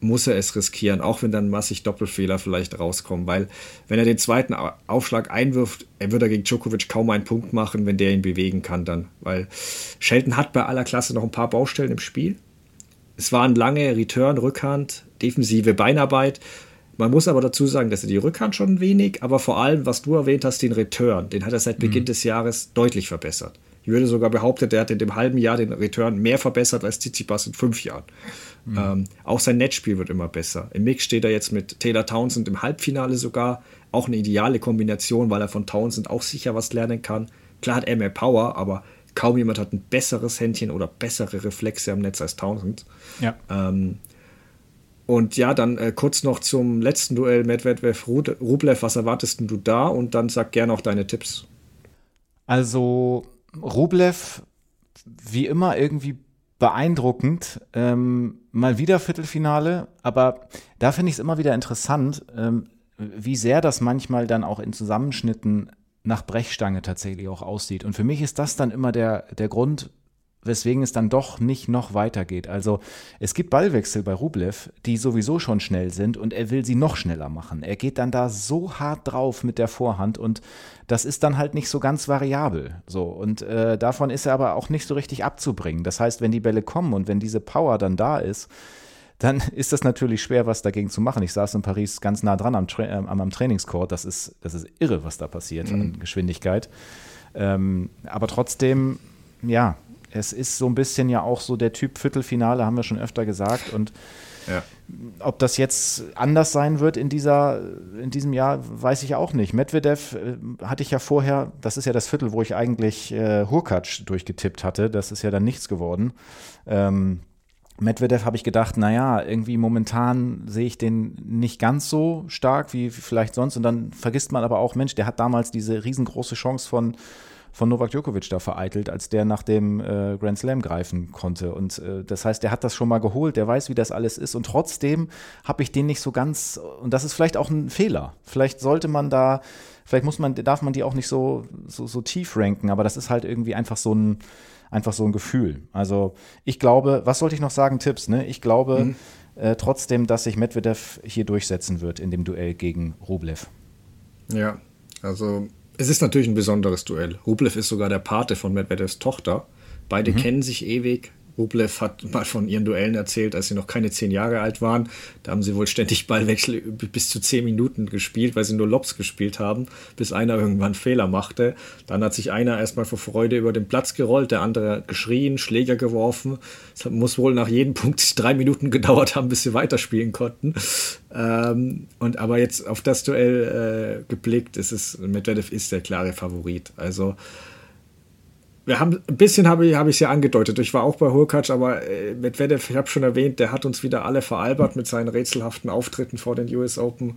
muss er es riskieren, auch wenn dann massig Doppelfehler vielleicht rauskommen, weil wenn er den zweiten Aufschlag einwirft, er wird er gegen Djokovic kaum einen Punkt machen, wenn der ihn bewegen kann dann, weil Shelton hat bei aller Klasse noch ein paar Baustellen im Spiel. Es waren lange Return, Rückhand, defensive Beinarbeit. Man muss aber dazu sagen, dass er die Rückhand schon wenig, aber vor allem, was du erwähnt hast, den Return, den hat er seit Beginn mhm. des Jahres deutlich verbessert. Ich würde sogar behaupten, der hat in dem halben Jahr den Return mehr verbessert als Tsitsipas in fünf Jahren. Mhm. Ähm, auch sein Netzspiel wird immer besser. Im Mix steht er jetzt mit Taylor Townsend im Halbfinale sogar. Auch eine ideale Kombination, weil er von Townsend auch sicher was lernen kann. Klar hat er mehr Power, aber kaum jemand hat ein besseres Händchen oder bessere Reflexe am Netz als Townsend. Ja. Ähm, und ja, dann äh, kurz noch zum letzten Duell Medvedev-Rublev. Was erwartest du da? Und dann sag gerne auch deine Tipps. Also Rublev, wie immer, irgendwie beeindruckend. Ähm, mal wieder Viertelfinale, aber da finde ich es immer wieder interessant, ähm, wie sehr das manchmal dann auch in Zusammenschnitten nach Brechstange tatsächlich auch aussieht. Und für mich ist das dann immer der, der Grund, weswegen es dann doch nicht noch weitergeht. Also es gibt Ballwechsel bei Rublev, die sowieso schon schnell sind und er will sie noch schneller machen. Er geht dann da so hart drauf mit der Vorhand und das ist dann halt nicht so ganz variabel. So und äh, davon ist er aber auch nicht so richtig abzubringen. Das heißt, wenn die Bälle kommen und wenn diese Power dann da ist, dann ist das natürlich schwer, was dagegen zu machen. Ich saß in Paris ganz nah dran am, Tra äh, am Trainingscourt. Das ist, das ist irre, was da passiert mhm. an Geschwindigkeit. Ähm, aber trotzdem, ja, es ist so ein bisschen ja auch so der Typ Viertelfinale, haben wir schon öfter gesagt. Und ob das jetzt anders sein wird in, dieser, in diesem Jahr, weiß ich auch nicht. Medvedev äh, hatte ich ja vorher, das ist ja das Viertel, wo ich eigentlich äh, Hurkacz durchgetippt hatte. Das ist ja dann nichts geworden. Ähm, Medvedev habe ich gedacht, naja, irgendwie momentan sehe ich den nicht ganz so stark wie vielleicht sonst. Und dann vergisst man aber auch, Mensch, der hat damals diese riesengroße Chance von von Novak Djokovic da vereitelt, als der nach dem äh, Grand Slam greifen konnte. Und äh, das heißt, der hat das schon mal geholt, der weiß, wie das alles ist. Und trotzdem habe ich den nicht so ganz, und das ist vielleicht auch ein Fehler. Vielleicht sollte man da, vielleicht muss man, darf man die auch nicht so, so, so tief ranken, aber das ist halt irgendwie einfach so ein, einfach so ein Gefühl. Also ich glaube, was sollte ich noch sagen, Tipps, ne? Ich glaube mhm. äh, trotzdem, dass sich Medvedev hier durchsetzen wird in dem Duell gegen Rublev. Ja, also es ist natürlich ein besonderes Duell. Rublev ist sogar der Pate von Medvedevs Tochter. Beide mhm. kennen sich ewig. Rublev hat mal von ihren Duellen erzählt, als sie noch keine zehn Jahre alt waren. Da haben sie wohl ständig Ballwechsel bis zu zehn Minuten gespielt, weil sie nur Lobs gespielt haben, bis einer irgendwann Fehler machte. Dann hat sich einer erstmal vor Freude über den Platz gerollt, der andere geschrien, Schläger geworfen. Es muss wohl nach jedem Punkt drei Minuten gedauert haben, bis sie weiterspielen konnten. Ähm, und aber jetzt auf das Duell äh, geblickt, ist es, Medvedev ist der klare Favorit. Also wir haben ein bisschen habe ich es ja angedeutet. Ich war auch bei Hurkacz, aber äh, Medvedev, ich habe schon erwähnt, der hat uns wieder alle veralbert mit seinen rätselhaften Auftritten vor den US Open.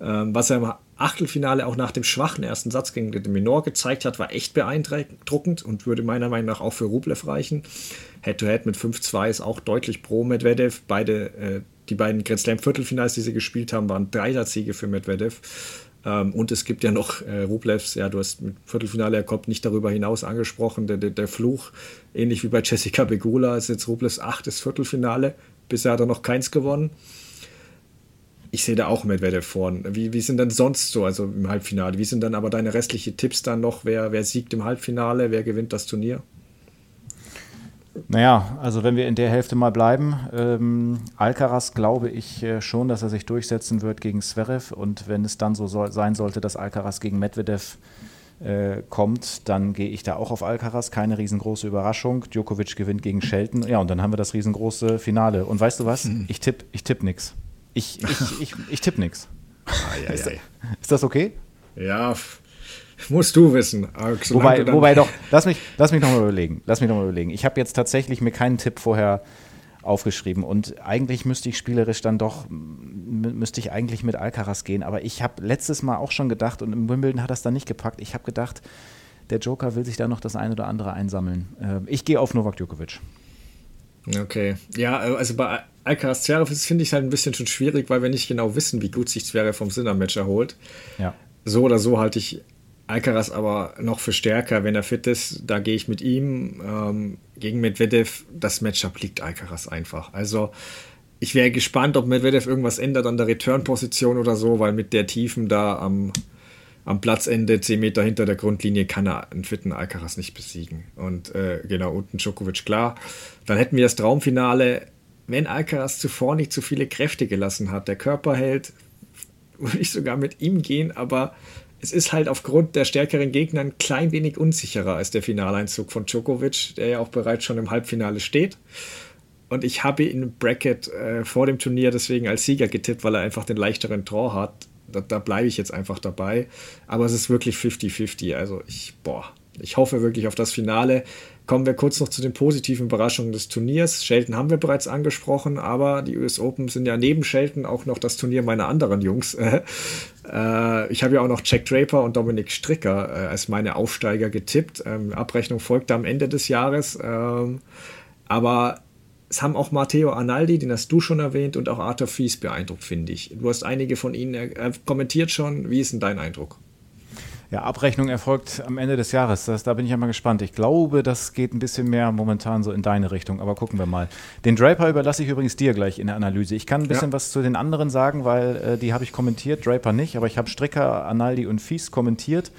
Ähm, was er im Achtelfinale auch nach dem schwachen ersten Satz gegen den Minor gezeigt hat, war echt beeindruckend und würde meiner Meinung nach auch für Rublev reichen. Head-to-Head -head mit 5-2 ist auch deutlich pro Medvedev. Beide, äh, die beiden Grand Slam Viertelfinals, die sie gespielt haben, waren Dreier-Siege für Medvedev. Ähm, und es gibt ja noch äh, Rublevs, ja, du hast mit Viertelfinale, er kommt nicht darüber hinaus angesprochen, der, der, der Fluch, ähnlich wie bei Jessica Begula, ist jetzt Rublevs achtes Viertelfinale. Bisher hat er noch keins gewonnen. Ich sehe da auch Medvedev vorn. Wie, wie sind dann sonst so, also im Halbfinale? Wie sind dann aber deine restlichen Tipps dann noch? Wer, wer siegt im Halbfinale? Wer gewinnt das Turnier? Naja, also wenn wir in der Hälfte mal bleiben, ähm, Alcaraz glaube ich äh, schon, dass er sich durchsetzen wird gegen Zverev und wenn es dann so soll, sein sollte, dass Alcaraz gegen Medvedev äh, kommt, dann gehe ich da auch auf Alcaraz, keine riesengroße Überraschung. Djokovic gewinnt gegen Shelton, ja und dann haben wir das riesengroße Finale. Und weißt du was? Hm. Ich tippe ich tipp nix. Ich, ich, ich, ich tippe nix. Ah, ja, ist, ist das okay? Ja, Musst du wissen. Wobei, wobei doch, lass mich, lass mich nochmal überlegen. Lass mich noch mal überlegen. Ich habe jetzt tatsächlich mir keinen Tipp vorher aufgeschrieben und eigentlich müsste ich spielerisch dann doch, müsste ich eigentlich mit Alcaraz gehen. Aber ich habe letztes Mal auch schon gedacht und im Wimbledon hat das dann nicht gepackt. Ich habe gedacht, der Joker will sich da noch das eine oder andere einsammeln. Ähm, ich gehe auf Novak Djokovic. Okay. Ja, also bei Alcaraz Zverev finde ich halt ein bisschen schon schwierig, weil wir nicht genau wissen, wie gut sich Zverev vom Sinner-Match erholt. Ja. So oder so halte ich Alcaraz aber noch für stärker, wenn er fit ist. Da gehe ich mit ihm. Ähm, gegen Medvedev, das Matchup liegt Alcaraz einfach. Also ich wäre gespannt, ob Medvedev irgendwas ändert an der Return-Position oder so, weil mit der Tiefen da am, am Platzende, 10 Meter hinter der Grundlinie, kann er einen fitten Alcaraz nicht besiegen. Und äh, genau, unten Djokovic klar. Dann hätten wir das Traumfinale, wenn Alcaraz zuvor nicht zu viele Kräfte gelassen hat. Der Körper hält, würde ich sogar mit ihm gehen, aber es ist halt aufgrund der stärkeren Gegner ein klein wenig unsicherer als der Finaleinzug von Djokovic, der ja auch bereits schon im Halbfinale steht. Und ich habe ihn im Bracket äh, vor dem Turnier deswegen als Sieger getippt, weil er einfach den leichteren Draw hat. Da, da bleibe ich jetzt einfach dabei. Aber es ist wirklich 50-50. Also ich, boah, ich hoffe wirklich auf das Finale. Kommen wir kurz noch zu den positiven Überraschungen des Turniers. Shelton haben wir bereits angesprochen, aber die US Open sind ja neben Shelton auch noch das Turnier meiner anderen Jungs. Äh, ich habe ja auch noch Jack Draper und Dominik Stricker äh, als meine Aufsteiger getippt. Ähm, Abrechnung folgte am Ende des Jahres. Ähm, aber es haben auch Matteo Arnaldi, den hast du schon erwähnt, und auch Arthur Fies beeindruckt, finde ich. Du hast einige von ihnen äh, kommentiert schon. Wie ist denn dein Eindruck? Ja, Abrechnung erfolgt am Ende des Jahres. Das, da bin ich ja mal gespannt. Ich glaube, das geht ein bisschen mehr momentan so in deine Richtung, aber gucken wir mal. Den Draper überlasse ich übrigens dir gleich in der Analyse. Ich kann ein bisschen ja. was zu den anderen sagen, weil äh, die habe ich kommentiert, Draper nicht, aber ich habe Stricker, Analdi und Fies kommentiert.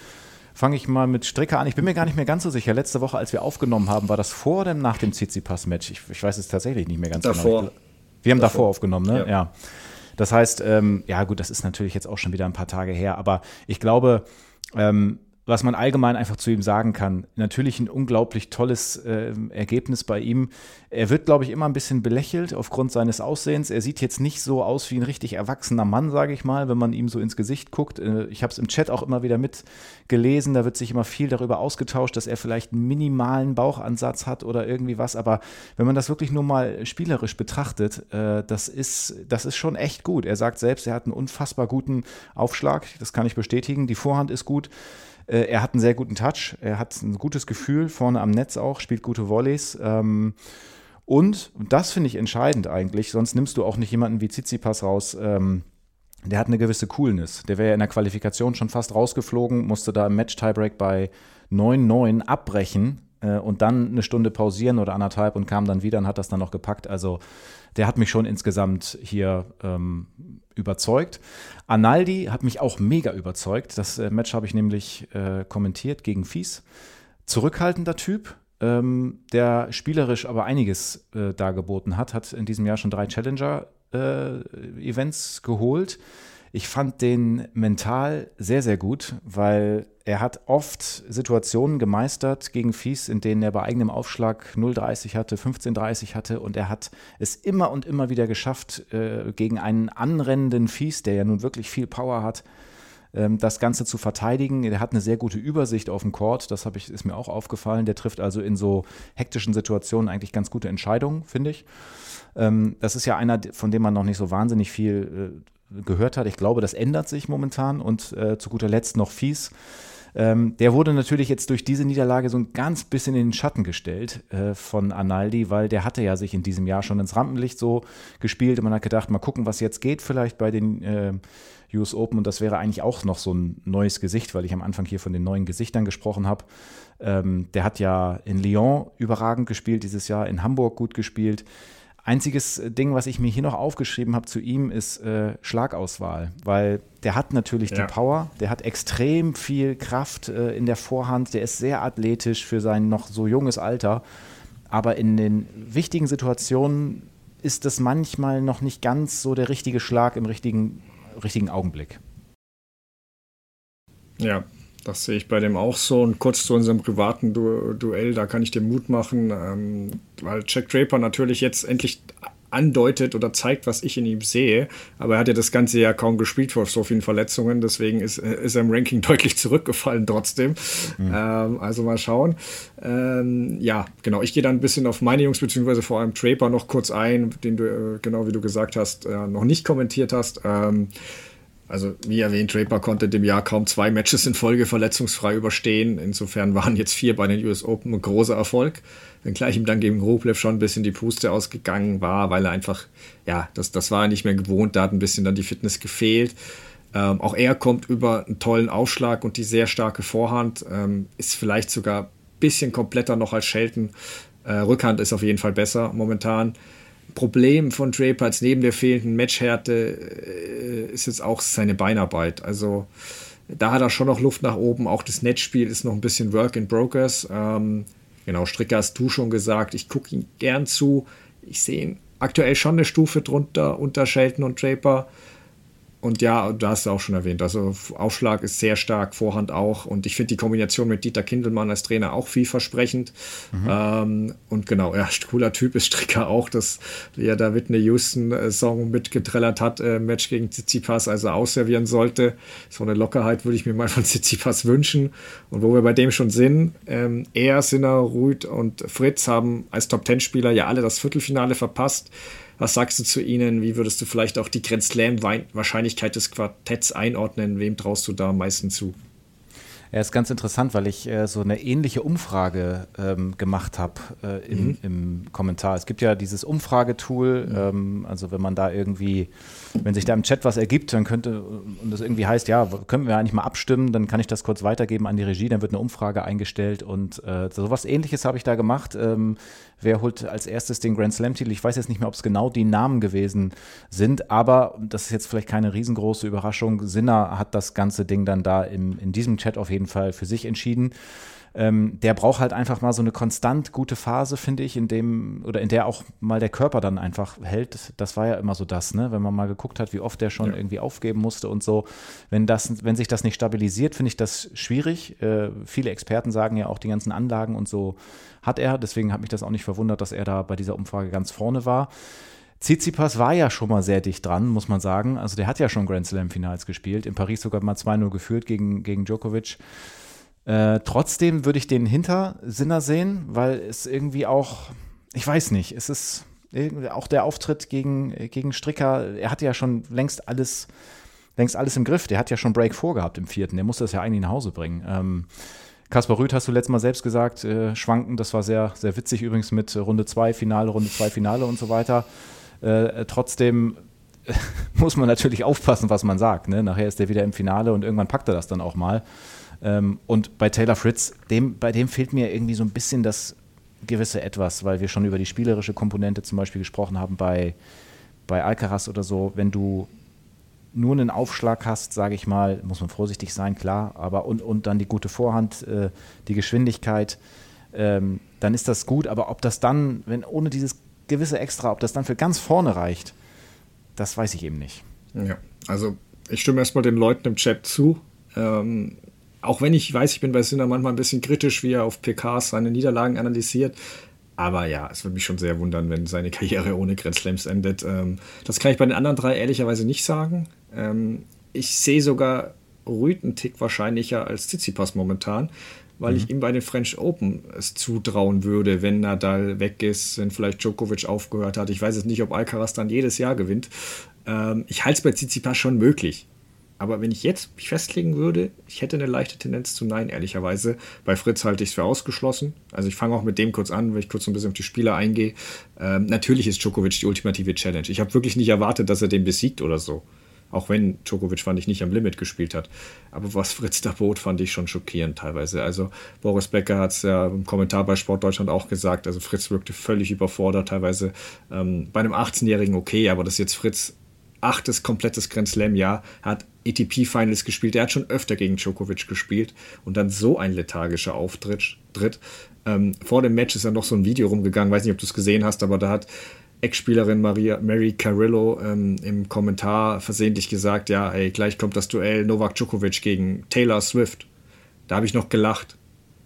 Fange ich mal mit Stricker an. Ich bin mir gar nicht mehr ganz so sicher. Letzte Woche, als wir aufgenommen haben, war das vor oder nach dem Tsitsipas-Match? Ich, ich, weiß es tatsächlich nicht mehr ganz davor. genau. Wir haben davor, davor aufgenommen, ne? ja. ja. Das heißt, ähm, ja gut, das ist natürlich jetzt auch schon wieder ein paar Tage her, aber ich glaube, ähm, was man allgemein einfach zu ihm sagen kann. Natürlich ein unglaublich tolles äh, Ergebnis bei ihm. Er wird, glaube ich, immer ein bisschen belächelt aufgrund seines Aussehens. Er sieht jetzt nicht so aus wie ein richtig erwachsener Mann, sage ich mal, wenn man ihm so ins Gesicht guckt. Äh, ich habe es im Chat auch immer wieder mitgelesen. Da wird sich immer viel darüber ausgetauscht, dass er vielleicht einen minimalen Bauchansatz hat oder irgendwie was. Aber wenn man das wirklich nur mal spielerisch betrachtet, äh, das, ist, das ist schon echt gut. Er sagt selbst, er hat einen unfassbar guten Aufschlag. Das kann ich bestätigen. Die Vorhand ist gut. Äh, er hat einen sehr guten Touch, er hat ein gutes Gefühl vorne am Netz auch, spielt gute Volleys. Ähm, und, und das finde ich entscheidend eigentlich, sonst nimmst du auch nicht jemanden wie Tsitsipas raus. Ähm, der hat eine gewisse Coolness. Der wäre ja in der Qualifikation schon fast rausgeflogen, musste da im Match-Tiebreak bei 9-9 abbrechen äh, und dann eine Stunde pausieren oder anderthalb und kam dann wieder und hat das dann noch gepackt. Also der hat mich schon insgesamt hier ähm, überzeugt. Analdi hat mich auch mega überzeugt. Das äh, Match habe ich nämlich äh, kommentiert gegen Fies. Zurückhaltender Typ, ähm, der spielerisch aber einiges äh, dargeboten hat, hat in diesem Jahr schon drei Challenger-Events äh, geholt. Ich fand den mental sehr, sehr gut, weil er hat oft Situationen gemeistert gegen Fies, in denen er bei eigenem Aufschlag 0,30 hatte, 15,30 hatte und er hat es immer und immer wieder geschafft, äh, gegen einen anrennenden Fies, der ja nun wirklich viel Power hat, ähm, das Ganze zu verteidigen. Er hat eine sehr gute Übersicht auf dem Court, das ich, ist mir auch aufgefallen. Der trifft also in so hektischen Situationen eigentlich ganz gute Entscheidungen, finde ich. Ähm, das ist ja einer, von dem man noch nicht so wahnsinnig viel äh, gehört hat. Ich glaube, das ändert sich momentan und äh, zu guter Letzt noch fies. Ähm, der wurde natürlich jetzt durch diese Niederlage so ein ganz bisschen in den Schatten gestellt äh, von Analdi, weil der hatte ja sich in diesem Jahr schon ins Rampenlicht so gespielt und man hat gedacht, mal gucken, was jetzt geht vielleicht bei den äh, US Open und das wäre eigentlich auch noch so ein neues Gesicht, weil ich am Anfang hier von den neuen Gesichtern gesprochen habe. Ähm, der hat ja in Lyon überragend gespielt dieses Jahr, in Hamburg gut gespielt. Einziges Ding, was ich mir hier noch aufgeschrieben habe zu ihm, ist äh, Schlagauswahl, weil der hat natürlich ja. die Power, der hat extrem viel Kraft äh, in der Vorhand, der ist sehr athletisch für sein noch so junges Alter, aber in den wichtigen Situationen ist das manchmal noch nicht ganz so der richtige Schlag im richtigen, richtigen Augenblick. Ja, das sehe ich bei dem auch so. Und kurz zu unserem privaten du Duell, da kann ich dir Mut machen, ähm, weil Jack Draper natürlich jetzt endlich andeutet oder zeigt, was ich in ihm sehe. Aber er hat ja das ganze Jahr kaum gespielt vor so vielen Verletzungen. Deswegen ist, ist er im Ranking deutlich zurückgefallen trotzdem. Mhm. Ähm, also mal schauen. Ähm, ja, genau. Ich gehe dann ein bisschen auf meine Jungs, beziehungsweise vor allem Draper noch kurz ein, den du, äh, genau wie du gesagt hast, äh, noch nicht kommentiert hast. Ähm, also wie erwähnt, Draper konnte dem Jahr kaum zwei Matches in Folge verletzungsfrei überstehen. Insofern waren jetzt vier bei den US Open ein großer Erfolg. Wenngleich ihm dann gegen Rublev schon ein bisschen die Puste ausgegangen war, weil er einfach, ja, das, das war er nicht mehr gewohnt, da hat ein bisschen dann die Fitness gefehlt. Ähm, auch er kommt über einen tollen Aufschlag und die sehr starke Vorhand, ähm, ist vielleicht sogar ein bisschen kompletter noch als Shelton. Äh, Rückhand ist auf jeden Fall besser momentan. Problem von Draper als neben der fehlenden Matchhärte äh, ist jetzt auch seine Beinarbeit. Also da hat er schon noch Luft nach oben. Auch das Netzspiel ist noch ein bisschen Work in Brokers. Ähm, genau, Stricker hast du schon gesagt. Ich gucke ihn gern zu. Ich sehe ihn aktuell schon eine Stufe drunter unter Shelton und Draper. Und ja, du hast es auch schon erwähnt, also Aufschlag ist sehr stark, Vorhand auch. Und ich finde die Kombination mit Dieter Kindelmann als Trainer auch vielversprechend. Mhm. Ähm, und genau, ja, cooler Typ ist Stricker auch, dass wie er da Whitney Houston-Song mitgetrellert hat, äh, Match gegen Tsitsipas, also ausservieren sollte. So eine Lockerheit würde ich mir mal von Tsitsipas wünschen. Und wo wir bei dem schon sind, ähm, er, Sinner, Ruth und Fritz haben als Top-10-Spieler ja alle das Viertelfinale verpasst. Was sagst du zu ihnen? Wie würdest du vielleicht auch die Grand Slam-Wahrscheinlichkeit des Quartetts einordnen? Wem traust du da am meisten zu? Ja, ist ganz interessant, weil ich äh, so eine ähnliche Umfrage ähm, gemacht habe äh, im, mhm. im, Kommentar. Es gibt ja dieses Umfragetool, mhm. ähm, also wenn man da irgendwie, wenn sich da im Chat was ergibt, dann könnte, und das irgendwie heißt, ja, können wir eigentlich mal abstimmen, dann kann ich das kurz weitergeben an die Regie, dann wird eine Umfrage eingestellt und äh, sowas ähnliches habe ich da gemacht. Ähm, wer holt als erstes den Grand Slam-Titel? Ich weiß jetzt nicht mehr, ob es genau die Namen gewesen sind, aber das ist jetzt vielleicht keine riesengroße Überraschung. Sinner hat das ganze Ding dann da im, in diesem Chat auf jeden jeden Fall für sich entschieden. Ähm, der braucht halt einfach mal so eine konstant gute Phase, finde ich, in dem oder in der auch mal der Körper dann einfach hält. Das war ja immer so das, ne? Wenn man mal geguckt hat, wie oft der schon ja. irgendwie aufgeben musste und so. Wenn das, wenn sich das nicht stabilisiert, finde ich das schwierig. Äh, viele Experten sagen ja auch, die ganzen Anlagen und so hat er. Deswegen hat mich das auch nicht verwundert, dass er da bei dieser Umfrage ganz vorne war. Tsitsipas war ja schon mal sehr dicht dran, muss man sagen. Also der hat ja schon Grand Slam-Finals gespielt. In Paris sogar mal 2-0 geführt gegen, gegen Djokovic. Äh, trotzdem würde ich den hinter Sinner sehen, weil es irgendwie auch, ich weiß nicht, es ist auch der Auftritt gegen, gegen Stricker, er hatte ja schon längst alles, längst alles im Griff. Der hat ja schon Break vorgehabt im vierten. Der musste das ja eigentlich nach Hause bringen. Ähm, Kaspar Rüth hast du letztes Mal selbst gesagt, äh, schwanken, das war sehr, sehr witzig übrigens mit Runde 2, Finale, Runde 2, Finale und so weiter. Äh, trotzdem muss man natürlich aufpassen, was man sagt. Ne? Nachher ist er wieder im Finale und irgendwann packt er das dann auch mal. Ähm, und bei Taylor Fritz, dem, bei dem fehlt mir irgendwie so ein bisschen das gewisse Etwas, weil wir schon über die spielerische Komponente zum Beispiel gesprochen haben bei, bei Alcaraz oder so. Wenn du nur einen Aufschlag hast, sage ich mal, muss man vorsichtig sein, klar, aber und, und dann die gute Vorhand, äh, die Geschwindigkeit, ähm, dann ist das gut. Aber ob das dann, wenn ohne dieses gewisse Extra, ob das dann für ganz vorne reicht, das weiß ich eben nicht. Ja, also ich stimme erstmal den Leuten im Chat zu. Ähm, auch wenn ich weiß, ich bin bei Sinner manchmal ein bisschen kritisch, wie er auf PKs seine Niederlagen analysiert. Aber ja, es würde mich schon sehr wundern, wenn seine Karriere ohne Grand Slams endet. Ähm, das kann ich bei den anderen drei ehrlicherweise nicht sagen. Ähm, ich sehe sogar Rüd einen Tick wahrscheinlicher als Tsitsipas momentan, weil mhm. ich ihm bei den French Open es zutrauen würde, wenn Nadal weg ist, wenn vielleicht Djokovic aufgehört hat. Ich weiß jetzt nicht, ob Alcaraz dann jedes Jahr gewinnt. Ähm, ich halte es bei Tsitsipas schon möglich. Aber wenn ich jetzt mich festlegen würde, ich hätte eine leichte Tendenz zu Nein, ehrlicherweise. Bei Fritz halte ich es für ausgeschlossen. Also ich fange auch mit dem kurz an, weil ich kurz ein bisschen auf die Spieler eingehe. Ähm, natürlich ist Djokovic die ultimative Challenge. Ich habe wirklich nicht erwartet, dass er den besiegt oder so. Auch wenn Djokovic, fand ich, nicht am Limit gespielt hat. Aber was Fritz da bot, fand ich schon schockierend teilweise. Also Boris Becker hat es ja im Kommentar bei Sportdeutschland auch gesagt. Also Fritz wirkte völlig überfordert, teilweise ähm, bei einem 18-Jährigen okay, aber das jetzt Fritz achtes komplettes Grand Slam-Jahr, hat ATP-Finals gespielt. Er hat schon öfter gegen Djokovic gespielt und dann so ein lethargischer Auftritt. Ähm, vor dem Match ist ja noch so ein Video rumgegangen, weiß nicht, ob du es gesehen hast, aber da hat Ex-Spielerin Mary Carillo ähm, im Kommentar versehentlich gesagt, ja, ey, gleich kommt das Duell Novak Djokovic gegen Taylor Swift. Da habe ich noch gelacht.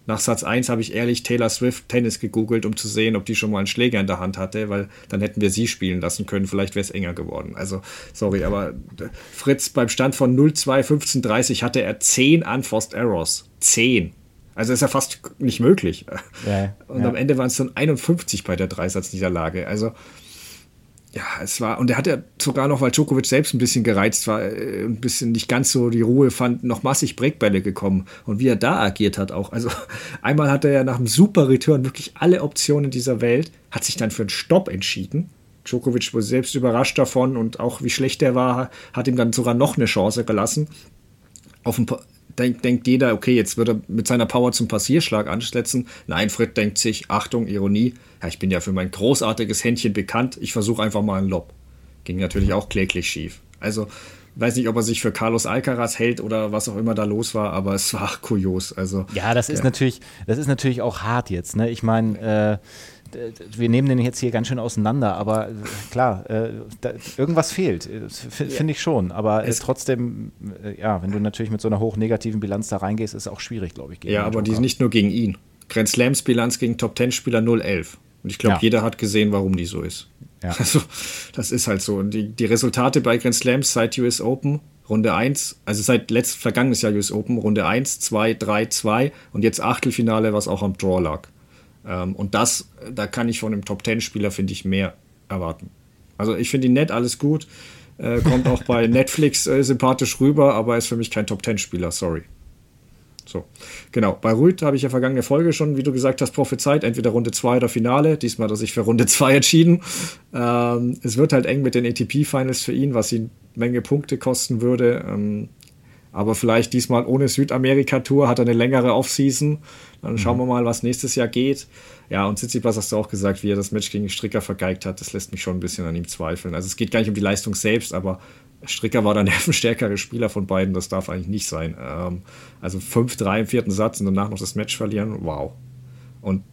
Nach Satz 1 habe ich ehrlich Taylor Swift Tennis gegoogelt, um zu sehen, ob die schon mal einen Schläger in der Hand hatte, weil dann hätten wir sie spielen lassen können. Vielleicht wäre es enger geworden. Also, sorry, aber Fritz beim Stand von 0-2, 15-30 hatte er 10 Unforced Errors. 10. Also ist ja fast nicht möglich. Ja, Und ja. am Ende waren es dann 51 bei der Dreisatzniederlage. Also, ja, es war, und er hat ja sogar noch, weil Djokovic selbst ein bisschen gereizt war, äh, ein bisschen nicht ganz so die Ruhe fand, noch massig Breakbälle gekommen. Und wie er da agiert hat auch. Also einmal hat er ja nach einem super Return wirklich alle Optionen dieser Welt, hat sich dann für einen Stopp entschieden. Djokovic wurde selbst überrascht davon und auch wie schlecht er war, hat ihm dann sogar noch eine Chance gelassen. Auf ein denk, denkt jeder, okay, jetzt wird er mit seiner Power zum Passierschlag ansetzen. Nein, Fred denkt sich, Achtung, Ironie, ja, ich bin ja für mein großartiges Händchen bekannt, ich versuche einfach mal einen Lob. Ging natürlich auch kläglich schief. Also, weiß nicht, ob er sich für Carlos Alcaraz hält oder was auch immer da los war, aber es war kurios. Also, ja, das ist natürlich, das ist natürlich auch hart jetzt. Ne? Ich meine, äh, wir nehmen den jetzt hier ganz schön auseinander, aber äh, klar, äh, da, irgendwas fehlt, äh, finde ich schon. Aber es trotzdem, äh, ja, wenn du natürlich mit so einer hoch negativen Bilanz da reingehst, ist es auch schwierig, glaube ich. Ja, aber die ist nicht nur gegen ihn. Grand Slams Bilanz gegen Top Ten Spieler 0-11. Und ich glaube, ja. jeder hat gesehen, warum die so ist. Ja. Also, das ist halt so. Und die, die Resultate bei Grand Slams seit US Open, Runde 1, also seit letzt, vergangenes Jahr US Open, Runde 1, 2, 3, 2 und jetzt Achtelfinale, was auch am Draw lag. Ähm, und das, da kann ich von einem Top-10-Spieler, finde ich, mehr erwarten. Also ich finde ihn nett, alles gut. Äh, kommt auch bei Netflix äh, sympathisch rüber, aber ist für mich kein Top-10-Spieler, sorry. So, genau. Bei Rüd habe ich ja vergangene Folge schon, wie du gesagt hast, prophezeit, entweder Runde 2 oder Finale. Diesmal hat er sich für Runde 2 entschieden. Ähm, es wird halt eng mit den ATP-Finals für ihn, was ihn eine Menge Punkte kosten würde. Ähm, aber vielleicht diesmal ohne Südamerika-Tour hat er eine längere Offseason. Dann schauen mhm. wir mal, was nächstes Jahr geht. Ja, und Tsitsipas hast du auch gesagt, wie er das Match gegen Stricker vergeigt hat. Das lässt mich schon ein bisschen an ihm zweifeln. Also es geht gar nicht um die Leistung selbst, aber Stricker war der nervenstärkere Spieler von beiden. Das darf eigentlich nicht sein. Ähm, also 5-3 im vierten Satz und danach noch das Match verlieren. Wow. Und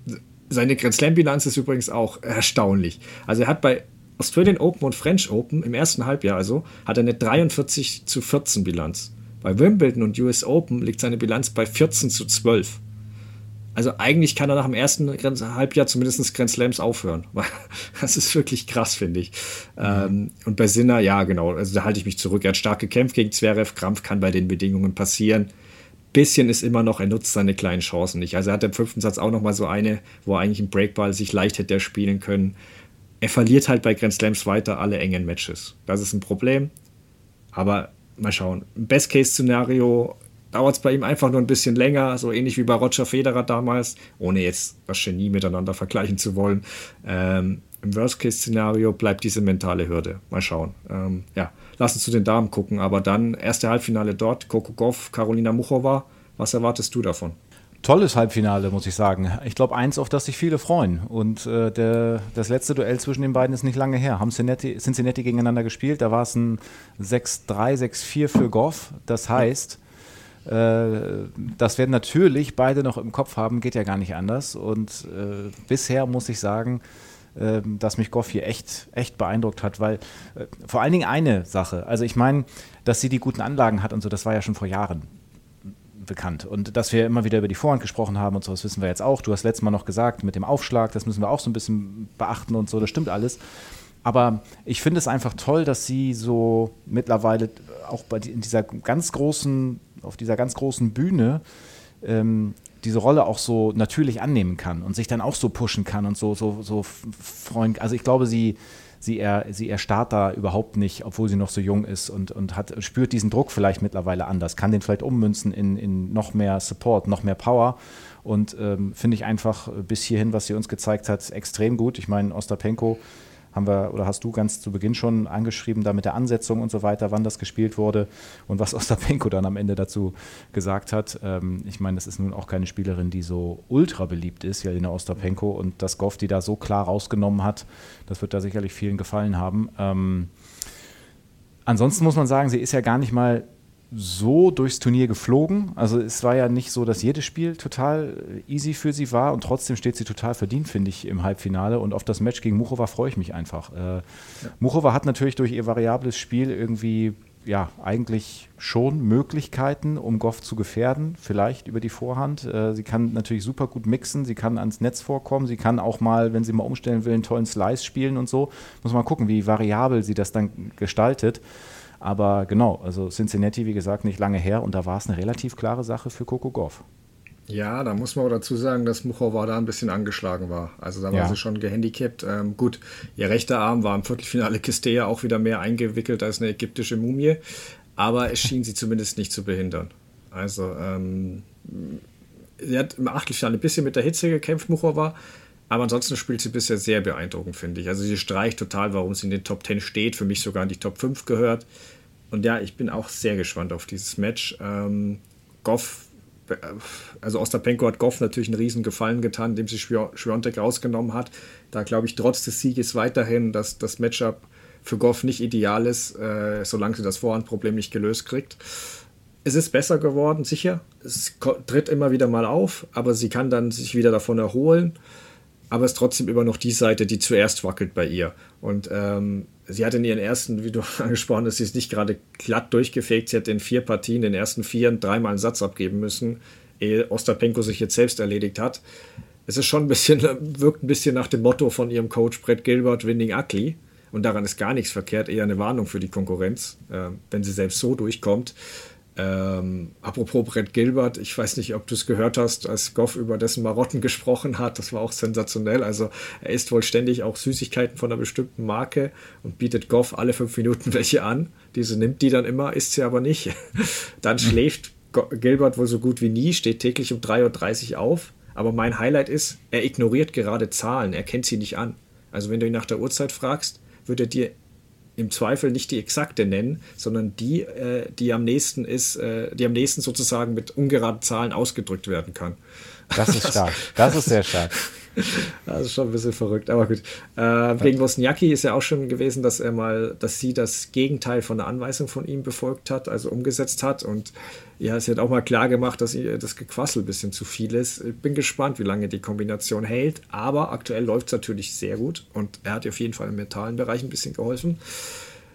seine Grand Slam-Bilanz ist übrigens auch erstaunlich. Also er hat bei Australian Open und French Open im ersten Halbjahr also hat er eine 43 zu 14 Bilanz. Bei Wimbledon und US Open liegt seine Bilanz bei 14 zu 12. Also eigentlich kann er nach dem ersten Halbjahr zumindest Grand Slams aufhören. Das ist wirklich krass, finde ich. Mhm. Ähm, und bei Sinner, ja, genau, also da halte ich mich zurück. Er hat stark gekämpft gegen Zverev. Krampf kann bei den Bedingungen passieren. Bisschen ist immer noch, er nutzt seine kleinen Chancen nicht. Also er hat im fünften Satz auch noch mal so eine, wo er eigentlich im Breakball sich leicht hätte spielen können. Er verliert halt bei Grand Slams weiter alle engen Matches. Das ist ein Problem. Aber mal schauen. Best-Case-Szenario dauert es bei ihm einfach nur ein bisschen länger, so ähnlich wie bei Roger Federer damals, ohne jetzt das Genie miteinander vergleichen zu wollen. Ähm, Im Worst-Case-Szenario bleibt diese mentale Hürde. Mal schauen. Ähm, ja, lass uns zu den Damen gucken. Aber dann erste Halbfinale dort, Coco Goff, Karolina Muchova. Was erwartest du davon? Tolles Halbfinale, muss ich sagen. Ich glaube, eins, auf das sich viele freuen. Und äh, der, das letzte Duell zwischen den beiden ist nicht lange her. Haben Cincinnati, Cincinnati gegeneinander gespielt. Da war es ein 6-3, 6-4 für Goff. Das heißt, Äh, das werden natürlich beide noch im Kopf haben, geht ja gar nicht anders. Und äh, bisher muss ich sagen, äh, dass mich Goff hier echt, echt beeindruckt hat, weil äh, vor allen Dingen eine Sache, also ich meine, dass sie die guten Anlagen hat und so, das war ja schon vor Jahren bekannt. Und dass wir immer wieder über die Vorhand gesprochen haben und so, das wissen wir jetzt auch. Du hast letztes Mal noch gesagt, mit dem Aufschlag, das müssen wir auch so ein bisschen beachten und so, das stimmt alles. Aber ich finde es einfach toll, dass sie so mittlerweile auch bei in dieser ganz großen, auf dieser ganz großen Bühne ähm, diese Rolle auch so natürlich annehmen kann und sich dann auch so pushen kann und so, so, so freuen. Also ich glaube, sie, sie, er, sie erstarrt da überhaupt nicht, obwohl sie noch so jung ist und, und hat, spürt diesen Druck vielleicht mittlerweile anders, kann den vielleicht ummünzen in, in noch mehr Support, noch mehr Power. Und ähm, finde ich einfach bis hierhin, was sie uns gezeigt hat, extrem gut. Ich meine, Ostapenko haben wir oder hast du ganz zu Beginn schon angeschrieben, da mit der Ansetzung und so weiter, wann das gespielt wurde und was Ostapenko dann am Ende dazu gesagt hat. Ähm, ich meine, das ist nun auch keine Spielerin, die so ultra beliebt ist, Jelena Ostapenko und das Goff, die da so klar rausgenommen hat, das wird da sicherlich vielen gefallen haben. Ähm, ansonsten muss man sagen, sie ist ja gar nicht mal so durchs Turnier geflogen. Also es war ja nicht so, dass jedes Spiel total easy für sie war und trotzdem steht sie total verdient, finde ich, im Halbfinale. Und auf das Match gegen Muchova freue ich mich einfach. Äh, ja. Muchova hat natürlich durch ihr variables Spiel irgendwie ja, eigentlich schon Möglichkeiten, um Goff zu gefährden, vielleicht über die Vorhand. Äh, sie kann natürlich super gut mixen, sie kann ans Netz vorkommen, sie kann auch mal, wenn sie mal umstellen will, einen tollen Slice spielen und so. Muss man gucken, wie variabel sie das dann gestaltet. Aber genau, also Cincinnati, wie gesagt, nicht lange her und da war es eine relativ klare Sache für Coco Goff. Ja, da muss man auch dazu sagen, dass Muchova da ein bisschen angeschlagen war. Also da war ja. sie schon gehandicapt. Ähm, gut, ihr rechter Arm war im Viertelfinale Kistea auch wieder mehr eingewickelt als eine ägyptische Mumie, aber es schien sie zumindest nicht zu behindern. Also ähm, sie hat im Achtelfinale ein bisschen mit der Hitze gekämpft, Muchova, aber ansonsten spielt sie bisher sehr beeindruckend, finde ich. Also sie streicht total, warum sie in den Top 10 steht, für mich sogar in die Top 5 gehört. Und ja, ich bin auch sehr gespannt auf dieses Match. Ähm, Goff, äh, also Ostapenko hat Goff natürlich einen riesen Gefallen getan, indem sie Schwiontek rausgenommen hat. Da glaube ich trotz des Sieges weiterhin, dass das Matchup für Goff nicht ideal ist, äh, solange sie das Vorhandproblem nicht gelöst kriegt. Es ist besser geworden, sicher. Es tritt immer wieder mal auf, aber sie kann dann sich wieder davon erholen aber es ist trotzdem immer noch die Seite, die zuerst wackelt bei ihr. Und ähm, sie hat in ihren ersten, wie du angesprochen hast, sie ist nicht gerade glatt durchgefegt. Sie hat in vier Partien, den ersten vier, dreimal einen Satz abgeben müssen, ehe Ostapenko sich jetzt selbst erledigt hat. Es ist schon ein bisschen, wirkt ein bisschen nach dem Motto von ihrem Coach Brett Gilbert, Winning Ugly. Und daran ist gar nichts verkehrt, eher eine Warnung für die Konkurrenz, äh, wenn sie selbst so durchkommt. Ähm, apropos Brett Gilbert, ich weiß nicht, ob du es gehört hast, als Goff über dessen Marotten gesprochen hat. Das war auch sensationell. Also er isst wohl ständig auch Süßigkeiten von einer bestimmten Marke und bietet Goff alle fünf Minuten welche an. Diese nimmt die dann immer, isst sie aber nicht. dann hm. schläft Gilbert wohl so gut wie nie, steht täglich um 3.30 Uhr auf. Aber mein Highlight ist, er ignoriert gerade Zahlen, er kennt sie nicht an. Also wenn du ihn nach der Uhrzeit fragst, wird er dir im Zweifel nicht die exakte nennen, sondern die, äh, die am nächsten ist, äh, die am nächsten sozusagen mit ungeraden Zahlen ausgedrückt werden kann. Das ist stark. Das ist sehr stark. Das ist schon ein bisschen verrückt, aber gut. Äh, gegen Wozniacki ist ja auch schon gewesen, dass er mal, dass sie das Gegenteil von der Anweisung von ihm befolgt hat, also umgesetzt hat. Und ja, sie hat auch mal klar gemacht, dass ihr das Gequassel ein bisschen zu viel ist. Ich bin gespannt, wie lange die Kombination hält. Aber aktuell läuft es natürlich sehr gut und er hat ihr auf jeden Fall im mentalen Bereich ein bisschen geholfen.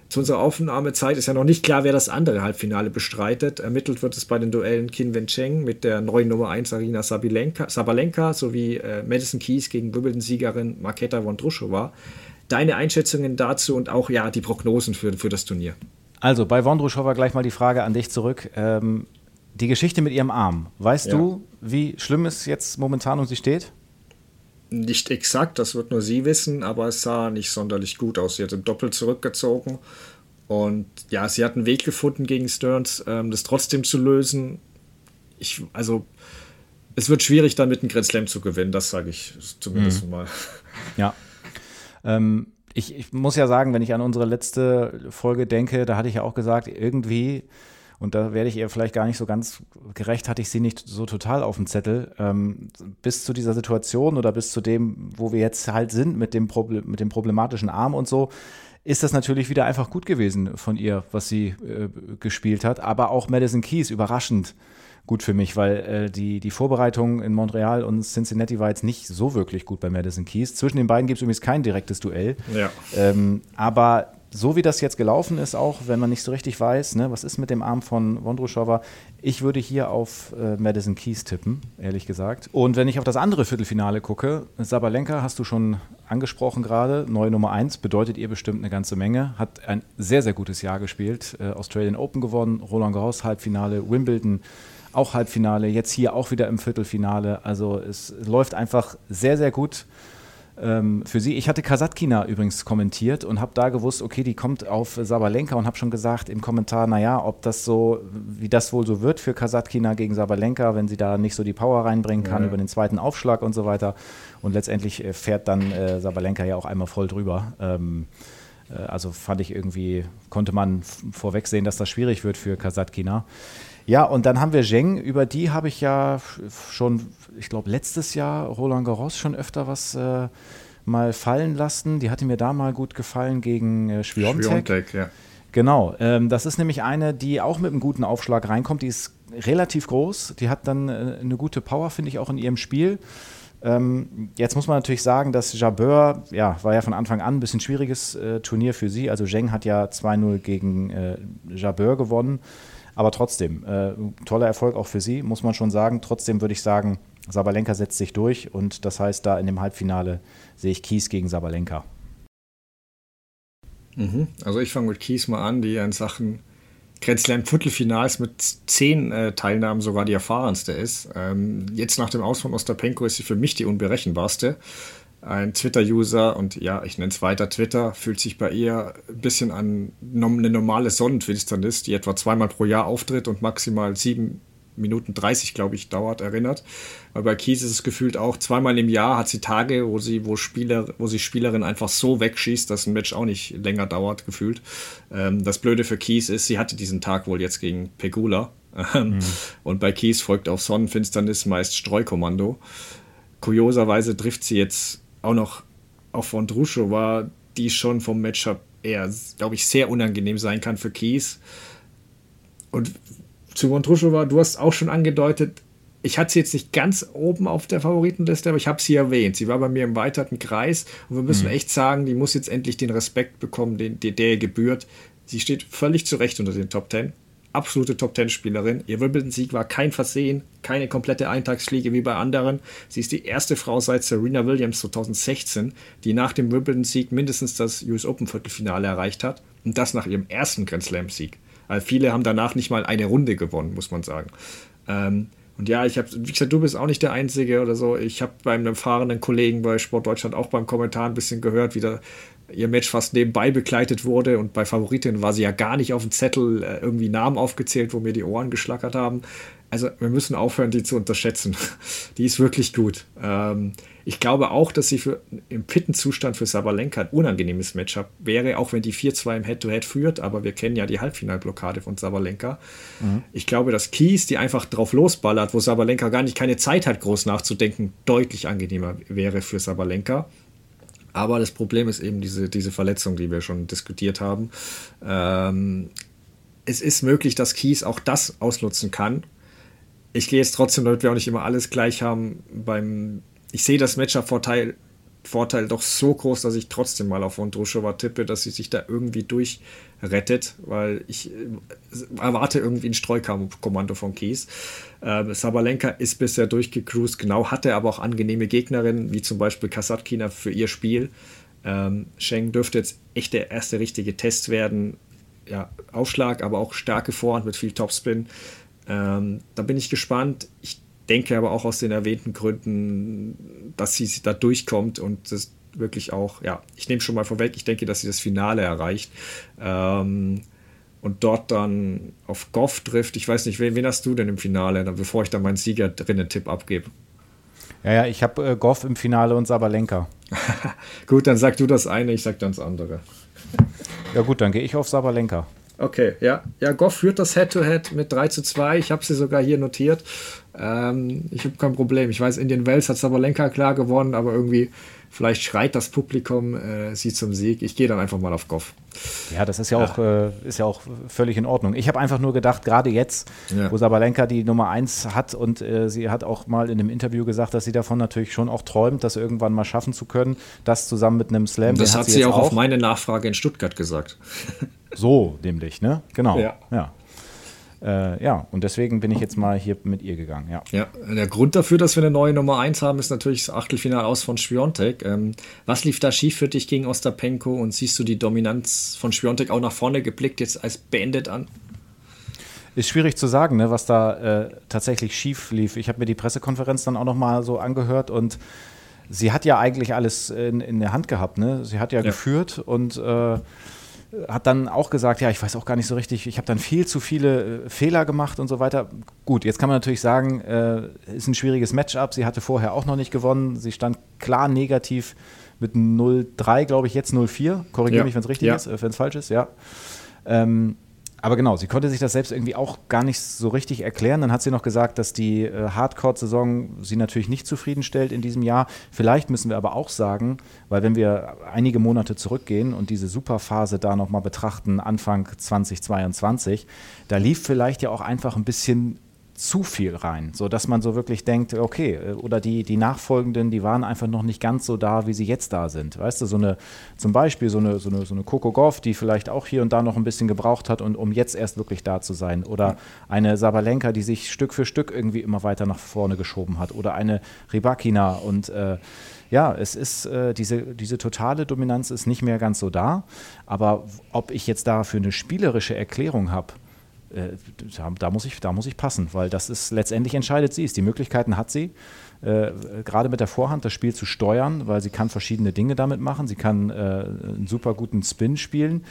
Zu unserer Aufnahmezeit ist ja noch nicht klar, wer das andere Halbfinale bestreitet. Ermittelt wird es bei den Duellen Qin Wencheng mit der neuen Nummer 1 Arina Sabalenka sowie äh, Madison Keys gegen Wimbledon-Siegerin Marketa Vondrushova. Deine Einschätzungen dazu und auch ja die Prognosen für, für das Turnier. Also bei Vondrushova gleich mal die Frage an dich zurück. Ähm, die Geschichte mit ihrem Arm. Weißt ja. du, wie schlimm es jetzt momentan um sie steht? Nicht exakt, das wird nur sie wissen, aber es sah nicht sonderlich gut aus. Sie hat doppelt zurückgezogen und ja, sie hat einen Weg gefunden gegen Stearns, ähm, das trotzdem zu lösen. Ich, also, es wird schwierig, dann mit einem Grand Slam zu gewinnen, das sage ich zumindest mhm. mal. Ja. Ähm, ich, ich muss ja sagen, wenn ich an unsere letzte Folge denke, da hatte ich ja auch gesagt, irgendwie und da werde ich ihr vielleicht gar nicht so ganz gerecht, hatte ich sie nicht so total auf dem Zettel. Ähm, bis zu dieser Situation oder bis zu dem, wo wir jetzt halt sind mit dem, Problem, mit dem problematischen Arm und so, ist das natürlich wieder einfach gut gewesen von ihr, was sie äh, gespielt hat. Aber auch Madison Keys überraschend gut für mich, weil äh, die, die Vorbereitung in Montreal und Cincinnati war jetzt nicht so wirklich gut bei Madison Keys. Zwischen den beiden gibt es übrigens kein direktes Duell. Ja. Ähm, aber so wie das jetzt gelaufen ist, auch wenn man nicht so richtig weiß, ne, was ist mit dem Arm von Wondruschowa, ich würde hier auf äh, Madison Keys tippen, ehrlich gesagt. Und wenn ich auf das andere Viertelfinale gucke, Sabalenka hast du schon angesprochen gerade, neue Nummer 1, bedeutet ihr bestimmt eine ganze Menge, hat ein sehr, sehr gutes Jahr gespielt, äh, Australian Open gewonnen, Roland Garros Halbfinale, Wimbledon auch Halbfinale, jetzt hier auch wieder im Viertelfinale. Also es läuft einfach sehr, sehr gut ähm, für sie. Ich hatte Kasatkina übrigens kommentiert und habe da gewusst, okay, die kommt auf Sabalenka und habe schon gesagt im Kommentar, naja, ob das so, wie das wohl so wird für Kasatkina gegen Sabalenka, wenn sie da nicht so die Power reinbringen kann ja. über den zweiten Aufschlag und so weiter. Und letztendlich äh, fährt dann äh, Sabalenka ja auch einmal voll drüber. Ähm, äh, also fand ich irgendwie, konnte man vorwegsehen, dass das schwierig wird für Kasatkina. Ja, und dann haben wir Zheng, über die habe ich ja schon, ich glaube, letztes Jahr Roland Garros schon öfter was äh, mal fallen lassen. Die hatte mir da mal gut gefallen gegen äh, Schwiontek. Schwiontek, ja. Genau, ähm, das ist nämlich eine, die auch mit einem guten Aufschlag reinkommt. Die ist relativ groß, die hat dann äh, eine gute Power, finde ich, auch in ihrem Spiel. Ähm, jetzt muss man natürlich sagen, dass Jabeur, ja, war ja von Anfang an ein bisschen schwieriges äh, Turnier für sie. Also Zheng hat ja 2-0 gegen äh, Jabeur gewonnen. Aber trotzdem, äh, toller Erfolg auch für sie, muss man schon sagen. Trotzdem würde ich sagen, Sabalenka setzt sich durch und das heißt, da in dem Halbfinale sehe ich Kies gegen Sabalenka. Mhm. Also ich fange mit Kies mal an, die in Sachen Slam Viertelfinals mit zehn äh, Teilnahmen sogar die erfahrenste ist. Ähm, jetzt nach dem Aus von Ostapenko ist sie für mich die unberechenbarste ein Twitter-User und ja, ich nenne es weiter Twitter, fühlt sich bei ihr ein bisschen an eine normale Sonnenfinsternis, die etwa zweimal pro Jahr auftritt und maximal sieben Minuten 30, glaube ich, dauert, erinnert. Weil bei Kies ist es gefühlt auch, zweimal im Jahr hat sie Tage, wo sie, wo Spieler, wo sie Spielerin einfach so wegschießt, dass ein Match auch nicht länger dauert, gefühlt. Ähm, das Blöde für Kies ist, sie hatte diesen Tag wohl jetzt gegen Pegula. mhm. Und bei Kies folgt auf Sonnenfinsternis meist Streukommando. Kurioserweise trifft sie jetzt auch noch auf von Druscho war, die schon vom Matchup eher, glaube ich, sehr unangenehm sein kann für Kies. Und zu war, du hast auch schon angedeutet, ich hatte sie jetzt nicht ganz oben auf der Favoritenliste, aber ich habe sie erwähnt. Sie war bei mir im weiteren Kreis und wir müssen mhm. echt sagen, die muss jetzt endlich den Respekt bekommen, den, der, der gebührt. Sie steht völlig zu Recht unter den Top Ten absolute Top-10-Spielerin. Ihr Wimbledon-Sieg war kein Versehen, keine komplette Eintagsfliege wie bei anderen. Sie ist die erste Frau seit Serena Williams 2016, die nach dem Wimbledon-Sieg mindestens das US Open-Viertelfinale erreicht hat. Und das nach ihrem ersten Grand Slam-Sieg. Weil viele haben danach nicht mal eine Runde gewonnen, muss man sagen. Ähm, und ja, ich habe, wie gesagt, du bist auch nicht der Einzige oder so. Ich habe beim erfahrenen Kollegen bei Sport Deutschland auch beim Kommentar ein bisschen gehört, wie da ihr Match fast nebenbei begleitet wurde und bei Favoritin war sie ja gar nicht auf dem Zettel äh, irgendwie Namen aufgezählt, wo mir die Ohren geschlackert haben. Also wir müssen aufhören, die zu unterschätzen. die ist wirklich gut. Ähm, ich glaube auch, dass sie für, im fitten Zustand für Sabalenka ein unangenehmes Matchup wäre, auch wenn die 4-2 im Head-to-Head führt, aber wir kennen ja die Halbfinalblockade von Sabalenka. Mhm. Ich glaube, dass Kies, die einfach drauf losballert, wo Sabalenka gar nicht keine Zeit hat, groß nachzudenken, deutlich angenehmer wäre für Sabalenka. Aber das Problem ist eben diese, diese Verletzung, die wir schon diskutiert haben. Ähm, es ist möglich, dass Kies auch das ausnutzen kann. Ich gehe jetzt trotzdem, damit wir auch nicht immer alles gleich haben, beim. Ich sehe das Matchup-Vorteil Vorteil doch so groß, dass ich trotzdem mal auf Vondrushova tippe, dass sie sich da irgendwie durchrettet, weil ich äh, erwarte irgendwie ein Streukommando von Kies. Äh, Sabalenka ist bisher durchgecruised, genau, hatte aber auch angenehme Gegnerinnen, wie zum Beispiel Kasatkina für ihr Spiel. Ähm, Schengen dürfte jetzt echt der erste richtige Test werden. Ja, Aufschlag, aber auch starke Vorhand mit viel Topspin. Ähm, da bin ich gespannt. Ich denke aber auch aus den erwähnten Gründen, dass sie da durchkommt und das wirklich auch, ja, ich nehme schon mal vorweg, ich denke, dass sie das Finale erreicht. Ähm, und dort dann auf Goff trifft. Ich weiß nicht, wen, wen hast du denn im Finale, bevor ich dann meinen Sieger drinnen Tipp abgebe? Ja, ja, ich habe äh, Goff im Finale und Sabalenka. gut, dann sag du das eine, ich sag dann das andere. ja gut, dann gehe ich auf Sabalenka. Okay, ja. Ja, Goff führt das Head-to-Head -Head mit 3 zu 2. Ich habe sie sogar hier notiert. Ähm, ich habe kein Problem. Ich weiß, Indian Wells hat Sabalenka klar gewonnen, aber irgendwie Vielleicht schreit das Publikum äh, sie zum Sieg. Ich gehe dann einfach mal auf Goff. Ja, das ist ja, ja. Auch, äh, ist ja auch völlig in Ordnung. Ich habe einfach nur gedacht, gerade jetzt, ja. wo Sabalenka die Nummer 1 hat und äh, sie hat auch mal in einem Interview gesagt, dass sie davon natürlich schon auch träumt, das irgendwann mal schaffen zu können. Das zusammen mit einem Slam. Das hat sie, sie auch, auch auf meine Nachfrage in Stuttgart gesagt. So, nämlich, ne? Genau. Ja. ja. Äh, ja, und deswegen bin ich jetzt mal hier mit ihr gegangen. Ja. ja, der Grund dafür, dass wir eine neue Nummer 1 haben, ist natürlich das Achtelfinale aus von Schwiontek. Ähm, was lief da schief für dich gegen Ostapenko und siehst du die Dominanz von Schwiontek auch nach vorne geblickt jetzt als beendet an? Ist schwierig zu sagen, ne, was da äh, tatsächlich schief lief. Ich habe mir die Pressekonferenz dann auch noch mal so angehört und sie hat ja eigentlich alles in, in der Hand gehabt. Ne? Sie hat ja, ja. geführt und äh, hat dann auch gesagt, ja, ich weiß auch gar nicht so richtig, ich habe dann viel zu viele äh, Fehler gemacht und so weiter. Gut, jetzt kann man natürlich sagen, äh, ist ein schwieriges Matchup. Sie hatte vorher auch noch nicht gewonnen. Sie stand klar negativ mit 0-3, glaube ich, jetzt 0-4. Korrigiere ja. mich, wenn es richtig ja. ist, äh, wenn es falsch ist, ja. Ähm, aber genau, sie konnte sich das selbst irgendwie auch gar nicht so richtig erklären. Dann hat sie noch gesagt, dass die äh, Hardcore-Saison sie natürlich nicht zufriedenstellt in diesem Jahr. Vielleicht müssen wir aber auch sagen, weil wenn wir einige Monate zurückgehen und diese Superphase da nochmal betrachten, Anfang 2022, da lief vielleicht ja auch einfach ein bisschen zu viel rein, so dass man so wirklich denkt, okay, äh, oder die, die Nachfolgenden, die waren einfach noch nicht ganz so da, wie sie jetzt da sind. Weißt du, so eine, zum Beispiel so eine, so eine, so eine Coco Goff, die vielleicht auch hier und da noch ein bisschen gebraucht hat, und, um jetzt erst wirklich da zu sein. Oder eine Sabalenka, die sich Stück für Stück irgendwie immer weiter nach vorne geschoben hat. Oder eine Ribakina und äh, ja, es ist äh, diese, diese totale Dominanz ist nicht mehr ganz so da. Aber ob ich jetzt dafür eine spielerische Erklärung habe, da, muss ich, da muss ich passen, weil das ist letztendlich entscheidet sie es. Die Möglichkeiten hat sie, äh, gerade mit der Vorhand das Spiel zu steuern, weil sie kann verschiedene Dinge damit machen. Sie kann äh, einen super guten Spin spielen.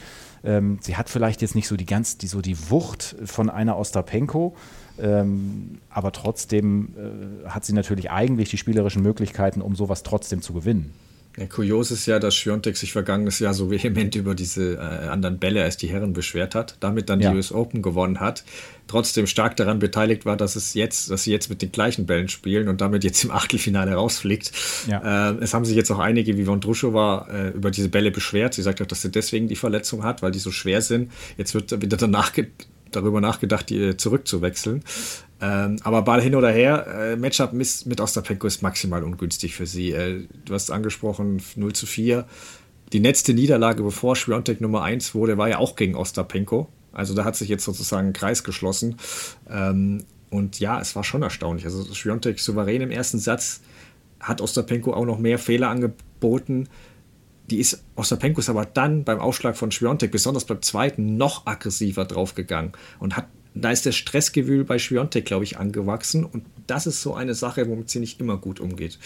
Ähm, sie hat vielleicht jetzt nicht so die ganz, die, so die Wucht von einer Ostapenko, ähm, aber trotzdem äh, hat sie natürlich eigentlich die spielerischen Möglichkeiten, um sowas trotzdem zu gewinnen. Ja, kurios ist ja, dass Schwiontek sich vergangenes Jahr so vehement über diese äh, anderen Bälle als die Herren beschwert hat, damit dann ja. die US Open gewonnen hat, trotzdem stark daran beteiligt war, dass es jetzt, dass sie jetzt mit den gleichen Bällen spielen und damit jetzt im Achtelfinale rausfliegt. Ja. Äh, es haben sich jetzt auch einige, wie Von Druschowa, äh, über diese Bälle beschwert. Sie sagt auch, dass sie deswegen die Verletzung hat, weil die so schwer sind. Jetzt wird wieder danach darüber nachgedacht, die äh, zurückzuwechseln. Ähm, aber Ball hin oder her, äh, Matchup mit, Ostapenko ist maximal ungünstig für sie. Äh, du hast angesprochen, 0 zu 4. Die letzte Niederlage, bevor Schwiontek Nummer 1 wurde, war ja auch gegen Ostapenko. Also da hat sich jetzt sozusagen ein Kreis geschlossen. Ähm, und ja, es war schon erstaunlich. Also Schwiontek souverän im ersten Satz, hat Ostapenko auch noch mehr Fehler angeboten. Die ist Ostapenko ist aber dann beim Aufschlag von Schwiontek, besonders beim zweiten, noch aggressiver draufgegangen und hat da ist der Stressgewühl bei Schwiontek, glaube ich, angewachsen. Und das ist so eine Sache, womit sie nicht immer gut umgeht.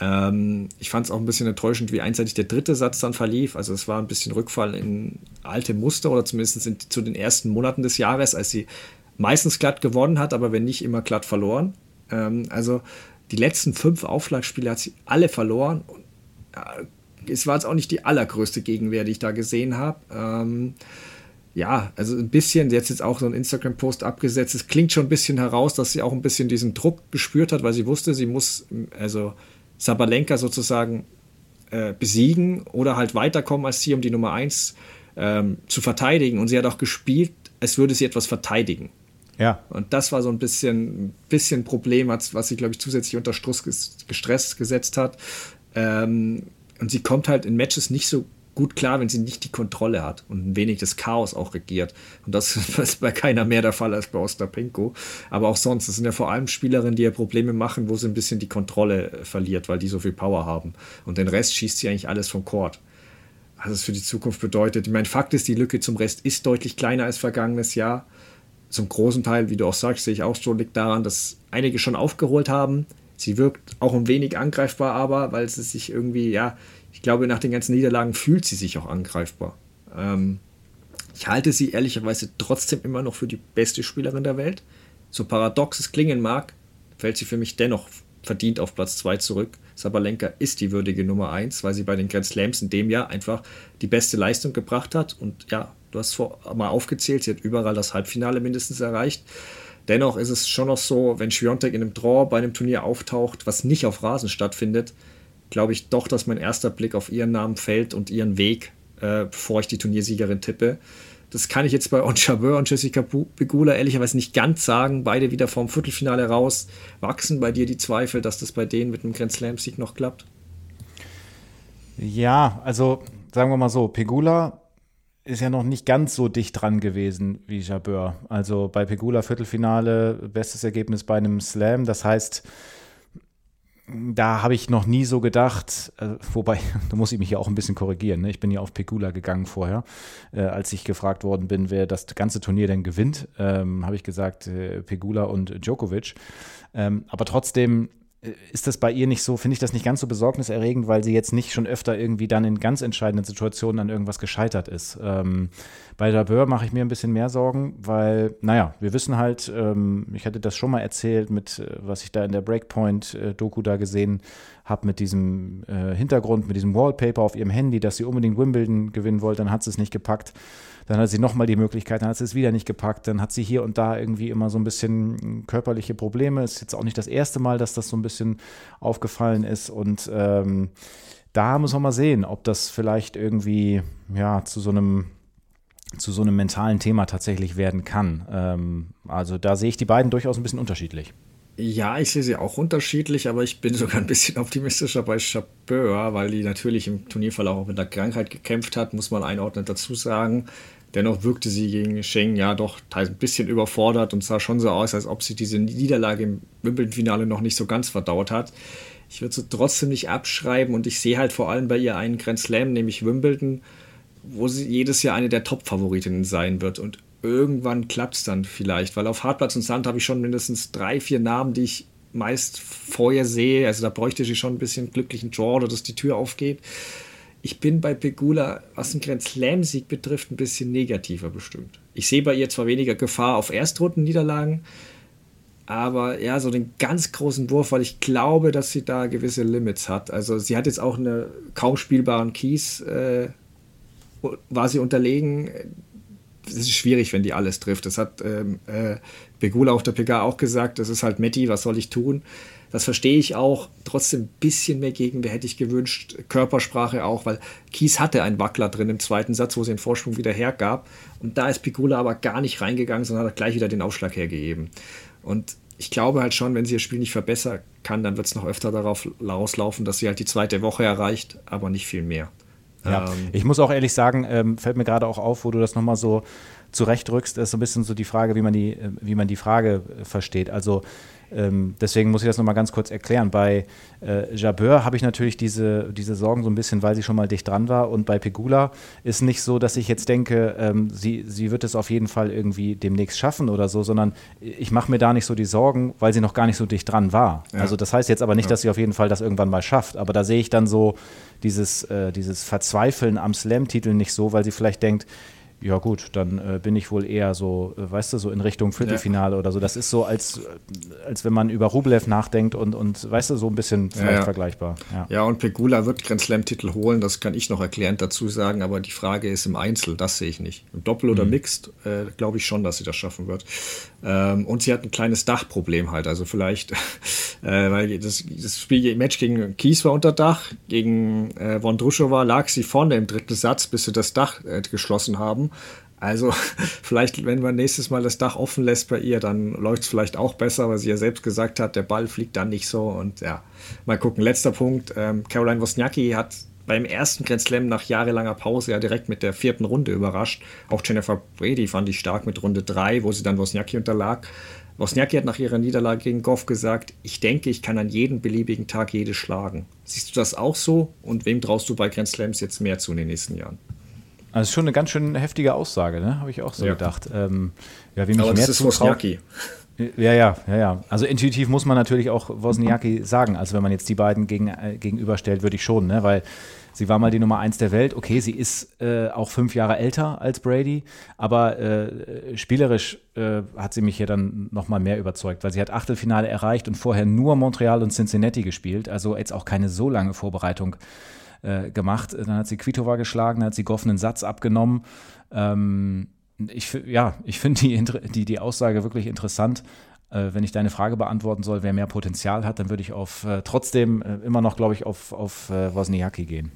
Ähm, ich fand es auch ein bisschen enttäuschend, wie einseitig der dritte Satz dann verlief. Also es war ein bisschen Rückfall in alte Muster oder zumindest in, zu den ersten Monaten des Jahres, als sie meistens glatt gewonnen hat, aber wenn nicht immer glatt verloren. Ähm, also die letzten fünf Aufschlagspiele hat sie alle verloren. Und, äh, es war jetzt auch nicht die allergrößte Gegenwehr, die ich da gesehen habe. Ähm, ja, also ein bisschen, sie hat jetzt auch so einen Instagram-Post abgesetzt. Es klingt schon ein bisschen heraus, dass sie auch ein bisschen diesen Druck gespürt hat, weil sie wusste, sie muss also Sabalenka sozusagen äh, besiegen oder halt weiterkommen als sie, um die Nummer 1 ähm, zu verteidigen. Und sie hat auch gespielt, als würde sie etwas verteidigen. Ja. Und das war so ein bisschen, bisschen Problem, was sie, glaube ich, zusätzlich unter Struss gestresst gesetzt hat. Ähm, und sie kommt halt in Matches nicht so gut klar, wenn sie nicht die Kontrolle hat und ein wenig das Chaos auch regiert. Und das ist bei keiner mehr der Fall als bei Ostapenko. Aber auch sonst, das sind ja vor allem Spielerinnen, die ja Probleme machen, wo sie ein bisschen die Kontrolle äh, verliert, weil die so viel Power haben. Und den Rest schießt sie eigentlich alles vom Court. Was es für die Zukunft bedeutet. Ich meine, Fakt ist, die Lücke zum Rest ist deutlich kleiner als vergangenes Jahr. Zum großen Teil, wie du auch sagst, sehe ich auch so, liegt daran, dass einige schon aufgeholt haben. Sie wirkt auch ein wenig angreifbar, aber weil sie sich irgendwie, ja, ich glaube, nach den ganzen Niederlagen fühlt sie sich auch angreifbar. Ähm, ich halte sie ehrlicherweise trotzdem immer noch für die beste Spielerin der Welt. So paradox es klingen mag, fällt sie für mich dennoch verdient auf Platz 2 zurück. Sabalenka ist die würdige Nummer 1, weil sie bei den Grand Slams in dem Jahr einfach die beste Leistung gebracht hat. Und ja, du hast vor, mal aufgezählt, sie hat überall das Halbfinale mindestens erreicht. Dennoch ist es schon noch so, wenn Schwiontek in einem Draw bei einem Turnier auftaucht, was nicht auf Rasen stattfindet, glaube ich doch, dass mein erster Blick auf ihren Namen fällt und ihren Weg, äh, bevor ich die Turniersiegerin tippe. Das kann ich jetzt bei Onchabeur und Jessica Pegula ehrlicherweise nicht ganz sagen. Beide wieder vom Viertelfinale raus. Wachsen bei dir die Zweifel, dass das bei denen mit einem Grand Slam-Sieg noch klappt? Ja, also sagen wir mal so, Pegula ist ja noch nicht ganz so dicht dran gewesen wie Jabeur. Also bei Pegula Viertelfinale, bestes Ergebnis bei einem Slam. Das heißt, da habe ich noch nie so gedacht, äh, wobei, da muss ich mich ja auch ein bisschen korrigieren. Ne? Ich bin ja auf Pegula gegangen vorher, äh, als ich gefragt worden bin, wer das ganze Turnier denn gewinnt, ähm, habe ich gesagt, äh, Pegula und Djokovic. Ähm, aber trotzdem ist das bei ihr nicht so, finde ich das nicht ganz so besorgniserregend, weil sie jetzt nicht schon öfter irgendwie dann in ganz entscheidenden Situationen an irgendwas gescheitert ist. Ähm, bei Dabeur mache ich mir ein bisschen mehr Sorgen, weil, naja, wir wissen halt, ähm, ich hatte das schon mal erzählt, mit äh, was ich da in der Breakpoint-Doku da gesehen habe, mit diesem äh, Hintergrund, mit diesem Wallpaper auf ihrem Handy, dass sie unbedingt Wimbledon gewinnen wollte, dann hat sie es nicht gepackt. Dann hat sie nochmal die Möglichkeit, dann hat sie es wieder nicht gepackt. Dann hat sie hier und da irgendwie immer so ein bisschen körperliche Probleme. Ist jetzt auch nicht das erste Mal, dass das so ein bisschen aufgefallen ist. Und ähm, da muss man mal sehen, ob das vielleicht irgendwie ja zu so einem zu so einem mentalen Thema tatsächlich werden kann. Ähm, also da sehe ich die beiden durchaus ein bisschen unterschiedlich. Ja, ich sehe sie auch unterschiedlich, aber ich bin sogar ein bisschen optimistischer bei Chabeur, weil die natürlich im Turnierverlauf auch mit der Krankheit gekämpft hat, muss man einordnend dazu sagen. Dennoch wirkte sie gegen Sheng ja doch ein bisschen überfordert und sah schon so aus, als ob sie diese Niederlage im Wimbledon-Finale noch nicht so ganz verdaut hat. Ich würde sie trotzdem nicht abschreiben und ich sehe halt vor allem bei ihr einen Grand Slam, nämlich Wimbledon, wo sie jedes Jahr eine der Top-Favoritinnen sein wird. Und irgendwann klappt es dann vielleicht, weil auf Hartplatz und Sand habe ich schon mindestens drei, vier Namen, die ich meist vorher sehe. Also da bräuchte sie schon ein bisschen glücklichen Draw oder dass die Tür aufgeht. Ich bin bei Pegula, was den Grand Slam-Sieg betrifft, ein bisschen negativer bestimmt. Ich sehe bei ihr zwar weniger Gefahr auf Erstrundenniederlagen, aber ja, so den ganz großen Wurf, weil ich glaube, dass sie da gewisse Limits hat. Also sie hat jetzt auch einen kaum spielbaren Kies, äh, war sie unterlegen. Es ist schwierig, wenn die alles trifft. Das hat ähm, äh, Begula auf der PK auch gesagt. Das ist halt Metti, was soll ich tun? Das verstehe ich auch. Trotzdem ein bisschen mehr Gegenwehr hätte ich gewünscht. Körpersprache auch, weil Kies hatte einen Wackler drin im zweiten Satz, wo sie den Vorsprung wieder hergab. Und da ist Pigula aber gar nicht reingegangen, sondern hat gleich wieder den Aufschlag hergegeben. Und ich glaube halt schon, wenn sie das Spiel nicht verbessern kann, dann wird es noch öfter darauf rauslaufen, dass sie halt die zweite Woche erreicht, aber nicht viel mehr. Ja, ähm, ich muss auch ehrlich sagen, ähm, fällt mir gerade auch auf, wo du das nochmal so zurechtrückst, ist so ein bisschen so die Frage, wie man die, äh, wie man die Frage äh, versteht. Also ähm, deswegen muss ich das nochmal ganz kurz erklären. Bei äh, Jabeur habe ich natürlich diese, diese Sorgen so ein bisschen, weil sie schon mal dicht dran war. Und bei Pegula ist nicht so, dass ich jetzt denke, ähm, sie, sie wird es auf jeden Fall irgendwie demnächst schaffen oder so, sondern ich mache mir da nicht so die Sorgen, weil sie noch gar nicht so dicht dran war. Ja. Also das heißt jetzt aber nicht, ja. dass sie auf jeden Fall das irgendwann mal schafft. Aber da sehe ich dann so dieses, äh, dieses Verzweifeln am Slam-Titel nicht so, weil sie vielleicht denkt, ja gut, dann äh, bin ich wohl eher so, äh, weißt du, so in Richtung Viertelfinale ja. oder so. Das ist so, als, als wenn man über Rublev nachdenkt und, und weißt du, so ein bisschen vielleicht ja, ja. vergleichbar. Ja. und Pegula wird Grand Slam-Titel holen, das kann ich noch erklärend dazu sagen, aber die Frage ist im Einzel, das sehe ich nicht. Im Doppel oder mhm. Mixed äh, glaube ich schon, dass sie das schaffen wird. Ähm, und sie hat ein kleines Dachproblem halt, also vielleicht, äh, weil das, das Spiel, Match gegen Kies war unter Dach, gegen äh, Vondrushova lag sie vorne im dritten Satz, bis sie das Dach äh, geschlossen haben. Also vielleicht, wenn man nächstes Mal das Dach offen lässt bei ihr, dann läuft es vielleicht auch besser, weil sie ja selbst gesagt hat, der Ball fliegt dann nicht so. Und ja, mal gucken. Letzter Punkt. Ähm, Caroline Wozniacki hat beim ersten Grand Slam nach jahrelanger Pause ja direkt mit der vierten Runde überrascht. Auch Jennifer Brady fand ich stark mit Runde 3, wo sie dann Wozniacki unterlag. Wozniacki hat nach ihrer Niederlage gegen Goff gesagt, ich denke, ich kann an jedem beliebigen Tag jede schlagen. Siehst du das auch so? Und wem traust du bei Grand Slams jetzt mehr zu in den nächsten Jahren? Also schon eine ganz schön heftige Aussage, ne? Habe ich auch so ja. gedacht. Ähm, ja, wie mich Aber mehr das ist Wozniacki. Ja, ja, ja, ja. Also intuitiv muss man natürlich auch Wozniacki sagen. Also wenn man jetzt die beiden gegen, äh, gegenüberstellt, würde ich schon, ne? Weil sie war mal die Nummer eins der Welt. Okay, sie ist äh, auch fünf Jahre älter als Brady, aber äh, spielerisch äh, hat sie mich hier dann noch mal mehr überzeugt, weil sie hat Achtelfinale erreicht und vorher nur Montreal und Cincinnati gespielt. Also jetzt auch keine so lange Vorbereitung äh, gemacht. Dann hat sie Kvitova geschlagen, dann hat sie Goff einen Satz abgenommen. Ähm, Ich, ja, ich finde die, die, die Aussage wirklich interessant. Äh, wenn ich deine Frage beantworten soll, wer mehr Potenzial hat, dann würde ich auf äh, trotzdem äh, immer noch, glaube ich, auf, auf äh, Wozniacki gehen.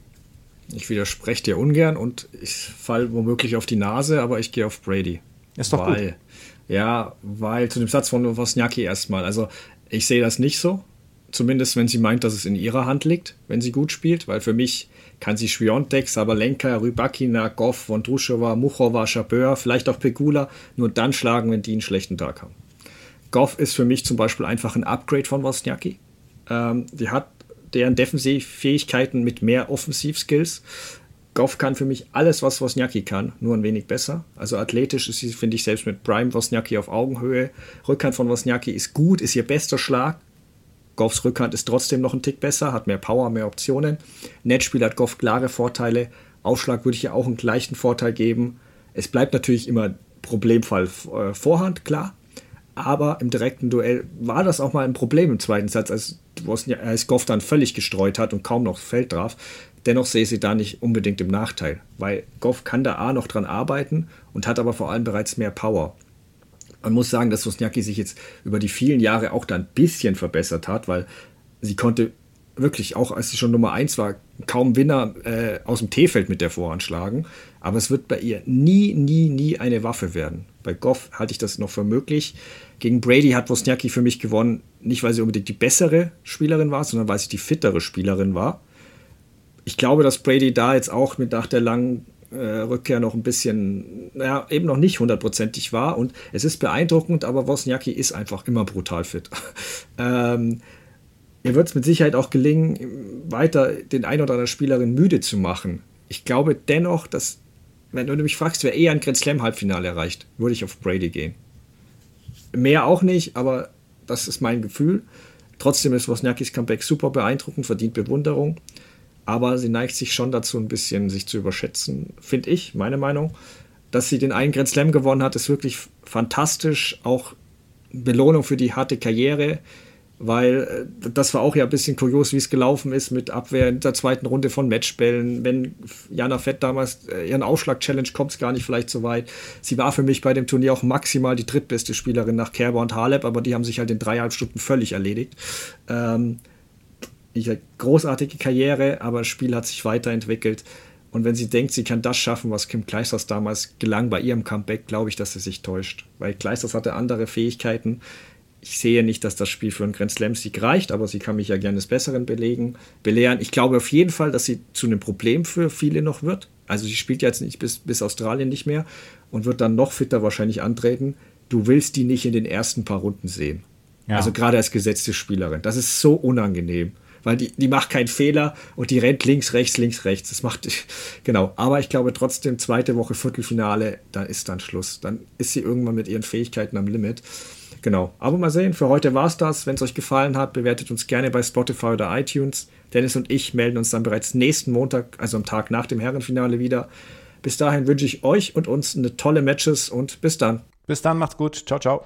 Ich widerspreche dir ungern und ich falle womöglich auf die Nase, aber ich gehe auf Brady. Ist doch weil, gut. Ja, weil zu dem Satz von Wozniacki erstmal. Also ich sehe das nicht so. Zumindest wenn sie meint, dass es in ihrer Hand liegt, wenn sie gut spielt, weil für mich kann sie Schwiontek, Sabalenka, Rybakina, Goff, Vondrushova, Muchova, Chabeur, vielleicht auch Pegula nur dann schlagen, wenn die einen schlechten Tag haben. Goff ist für mich zum Beispiel einfach ein Upgrade von Wozniacki. Ähm, die hat deren Defensivfähigkeiten mit mehr Offensivskills. Goff kann für mich alles, was Wozniacki kann, nur ein wenig besser. Also athletisch ist sie, finde ich, selbst mit Prime Wozniacki auf Augenhöhe. Rückhand von Wozniacki ist gut, ist ihr bester Schlag. Goffs Rückhand ist trotzdem noch ein Tick besser, hat mehr Power, mehr Optionen. Netzspiel hat Goff klare Vorteile. Aufschlag würde ich ihr auch einen gleichen Vorteil geben. Es bleibt natürlich immer Problemfall äh, Vorhand, klar. Aber im direkten Duell war das auch mal ein Problem im zweiten Satz, als, als Goff dann völlig gestreut hat und kaum noch Feld traf. Dennoch sehe ich sie da nicht unbedingt im Nachteil, weil Goff kann da A noch dran arbeiten und hat aber vor allem bereits mehr Power. Man muss sagen, dass Wozniacki sich jetzt über die vielen Jahre auch da ein bisschen verbessert hat, weil sie konnte wirklich, auch als sie schon Nummer 1 war, kaum Winner äh, aus dem T-Feld mit der Vorhand schlagen. Aber es wird bei ihr nie, nie, nie eine Waffe werden. Bei Goff halte ich das noch für möglich. Gegen Brady hat Wozniacki für mich gewonnen, nicht weil sie unbedingt die bessere Spielerin war, sondern weil sie die fittere Spielerin war. Ich glaube, dass Brady da jetzt auch mit nach der langen Rückkehr noch ein bisschen, naja, eben noch nicht hundertprozentig war. Und es ist beeindruckend, aber Wozniacki ist einfach immer brutal fit. ähm, Ihr wird es mit Sicherheit auch gelingen, weiter den ein oder anderen Spielerin müde zu machen. Ich glaube dennoch, dass, wenn du mich fragst, wer eher ein Grand Slam Halbfinale erreicht, würde ich auf Brady gehen. Mehr auch nicht, aber das ist mein Gefühl. Trotzdem ist Wozniakis Comeback super beeindruckend, verdient Bewunderung. Aber sie neigt sich schon dazu, ein bisschen sich zu überschätzen, finde ich, meine Meinung. Dass sie den einen Grand Slam gewonnen hat, ist wirklich fantastisch. Auch Belohnung für die harte Karriere weil äh, das war auch ja ein bisschen kurios, wie es gelaufen ist mit Abwehr in der zweiten Runde von Matchbällen. Wenn Jana Fett damals äh, ihren Aufschlag-Challenge kommt es gar nicht vielleicht so weit. Sie war für mich bei dem Turnier auch maximal die drittbeste Spielerin nach Kerber und Halep, aber die haben sich halt in dreieinhalb Stunden völlig erledigt. Ähm, ich, großartige Karriere, aber das Spiel hat sich weiterentwickelt. Und wenn sie denkt, sie kann das schaffen, was Kim Kleisters damals gelang bei ihrem Comeback, glaube ich, dass sie sich täuscht. Weil Kleisters hatte andere Fähigkeiten ich sehe nicht, dass das Spiel für einen Grand Slam-Sieg reicht, aber sie kann mich ja gerne des Besseren belegen, belehren. Ich glaube auf jeden Fall, dass sie zu einem Problem für viele noch wird. Also sie spielt jetzt nicht bis, bis Australien nicht mehr und wird dann noch fitter wahrscheinlich antreten. Du willst die nicht in den ersten paar Runden sehen. Ja. Also gerade als gesetzte Spielerin. Das ist so unangenehm. Weil die, die macht keinen Fehler und die rennt links, rechts, links, rechts. Das macht, genau. Aber ich glaube trotzdem, zweite Woche Viertelfinale, da ist dann Schluss. Dann ist sie irgendwann mit ihren Fähigkeiten am Limit. Genau. Aber mal sehen, für heute war es das. Wenn es euch gefallen hat, bewertet uns gerne bei Spotify oder iTunes. Dennis und ich melden uns dann bereits nächsten Montag, also am Tag nach dem Herrenfinale wieder. Bis dahin wünsche ich euch und uns eine tolle Matches und bis dann. Bis dann, macht's gut. Ciao, ciao.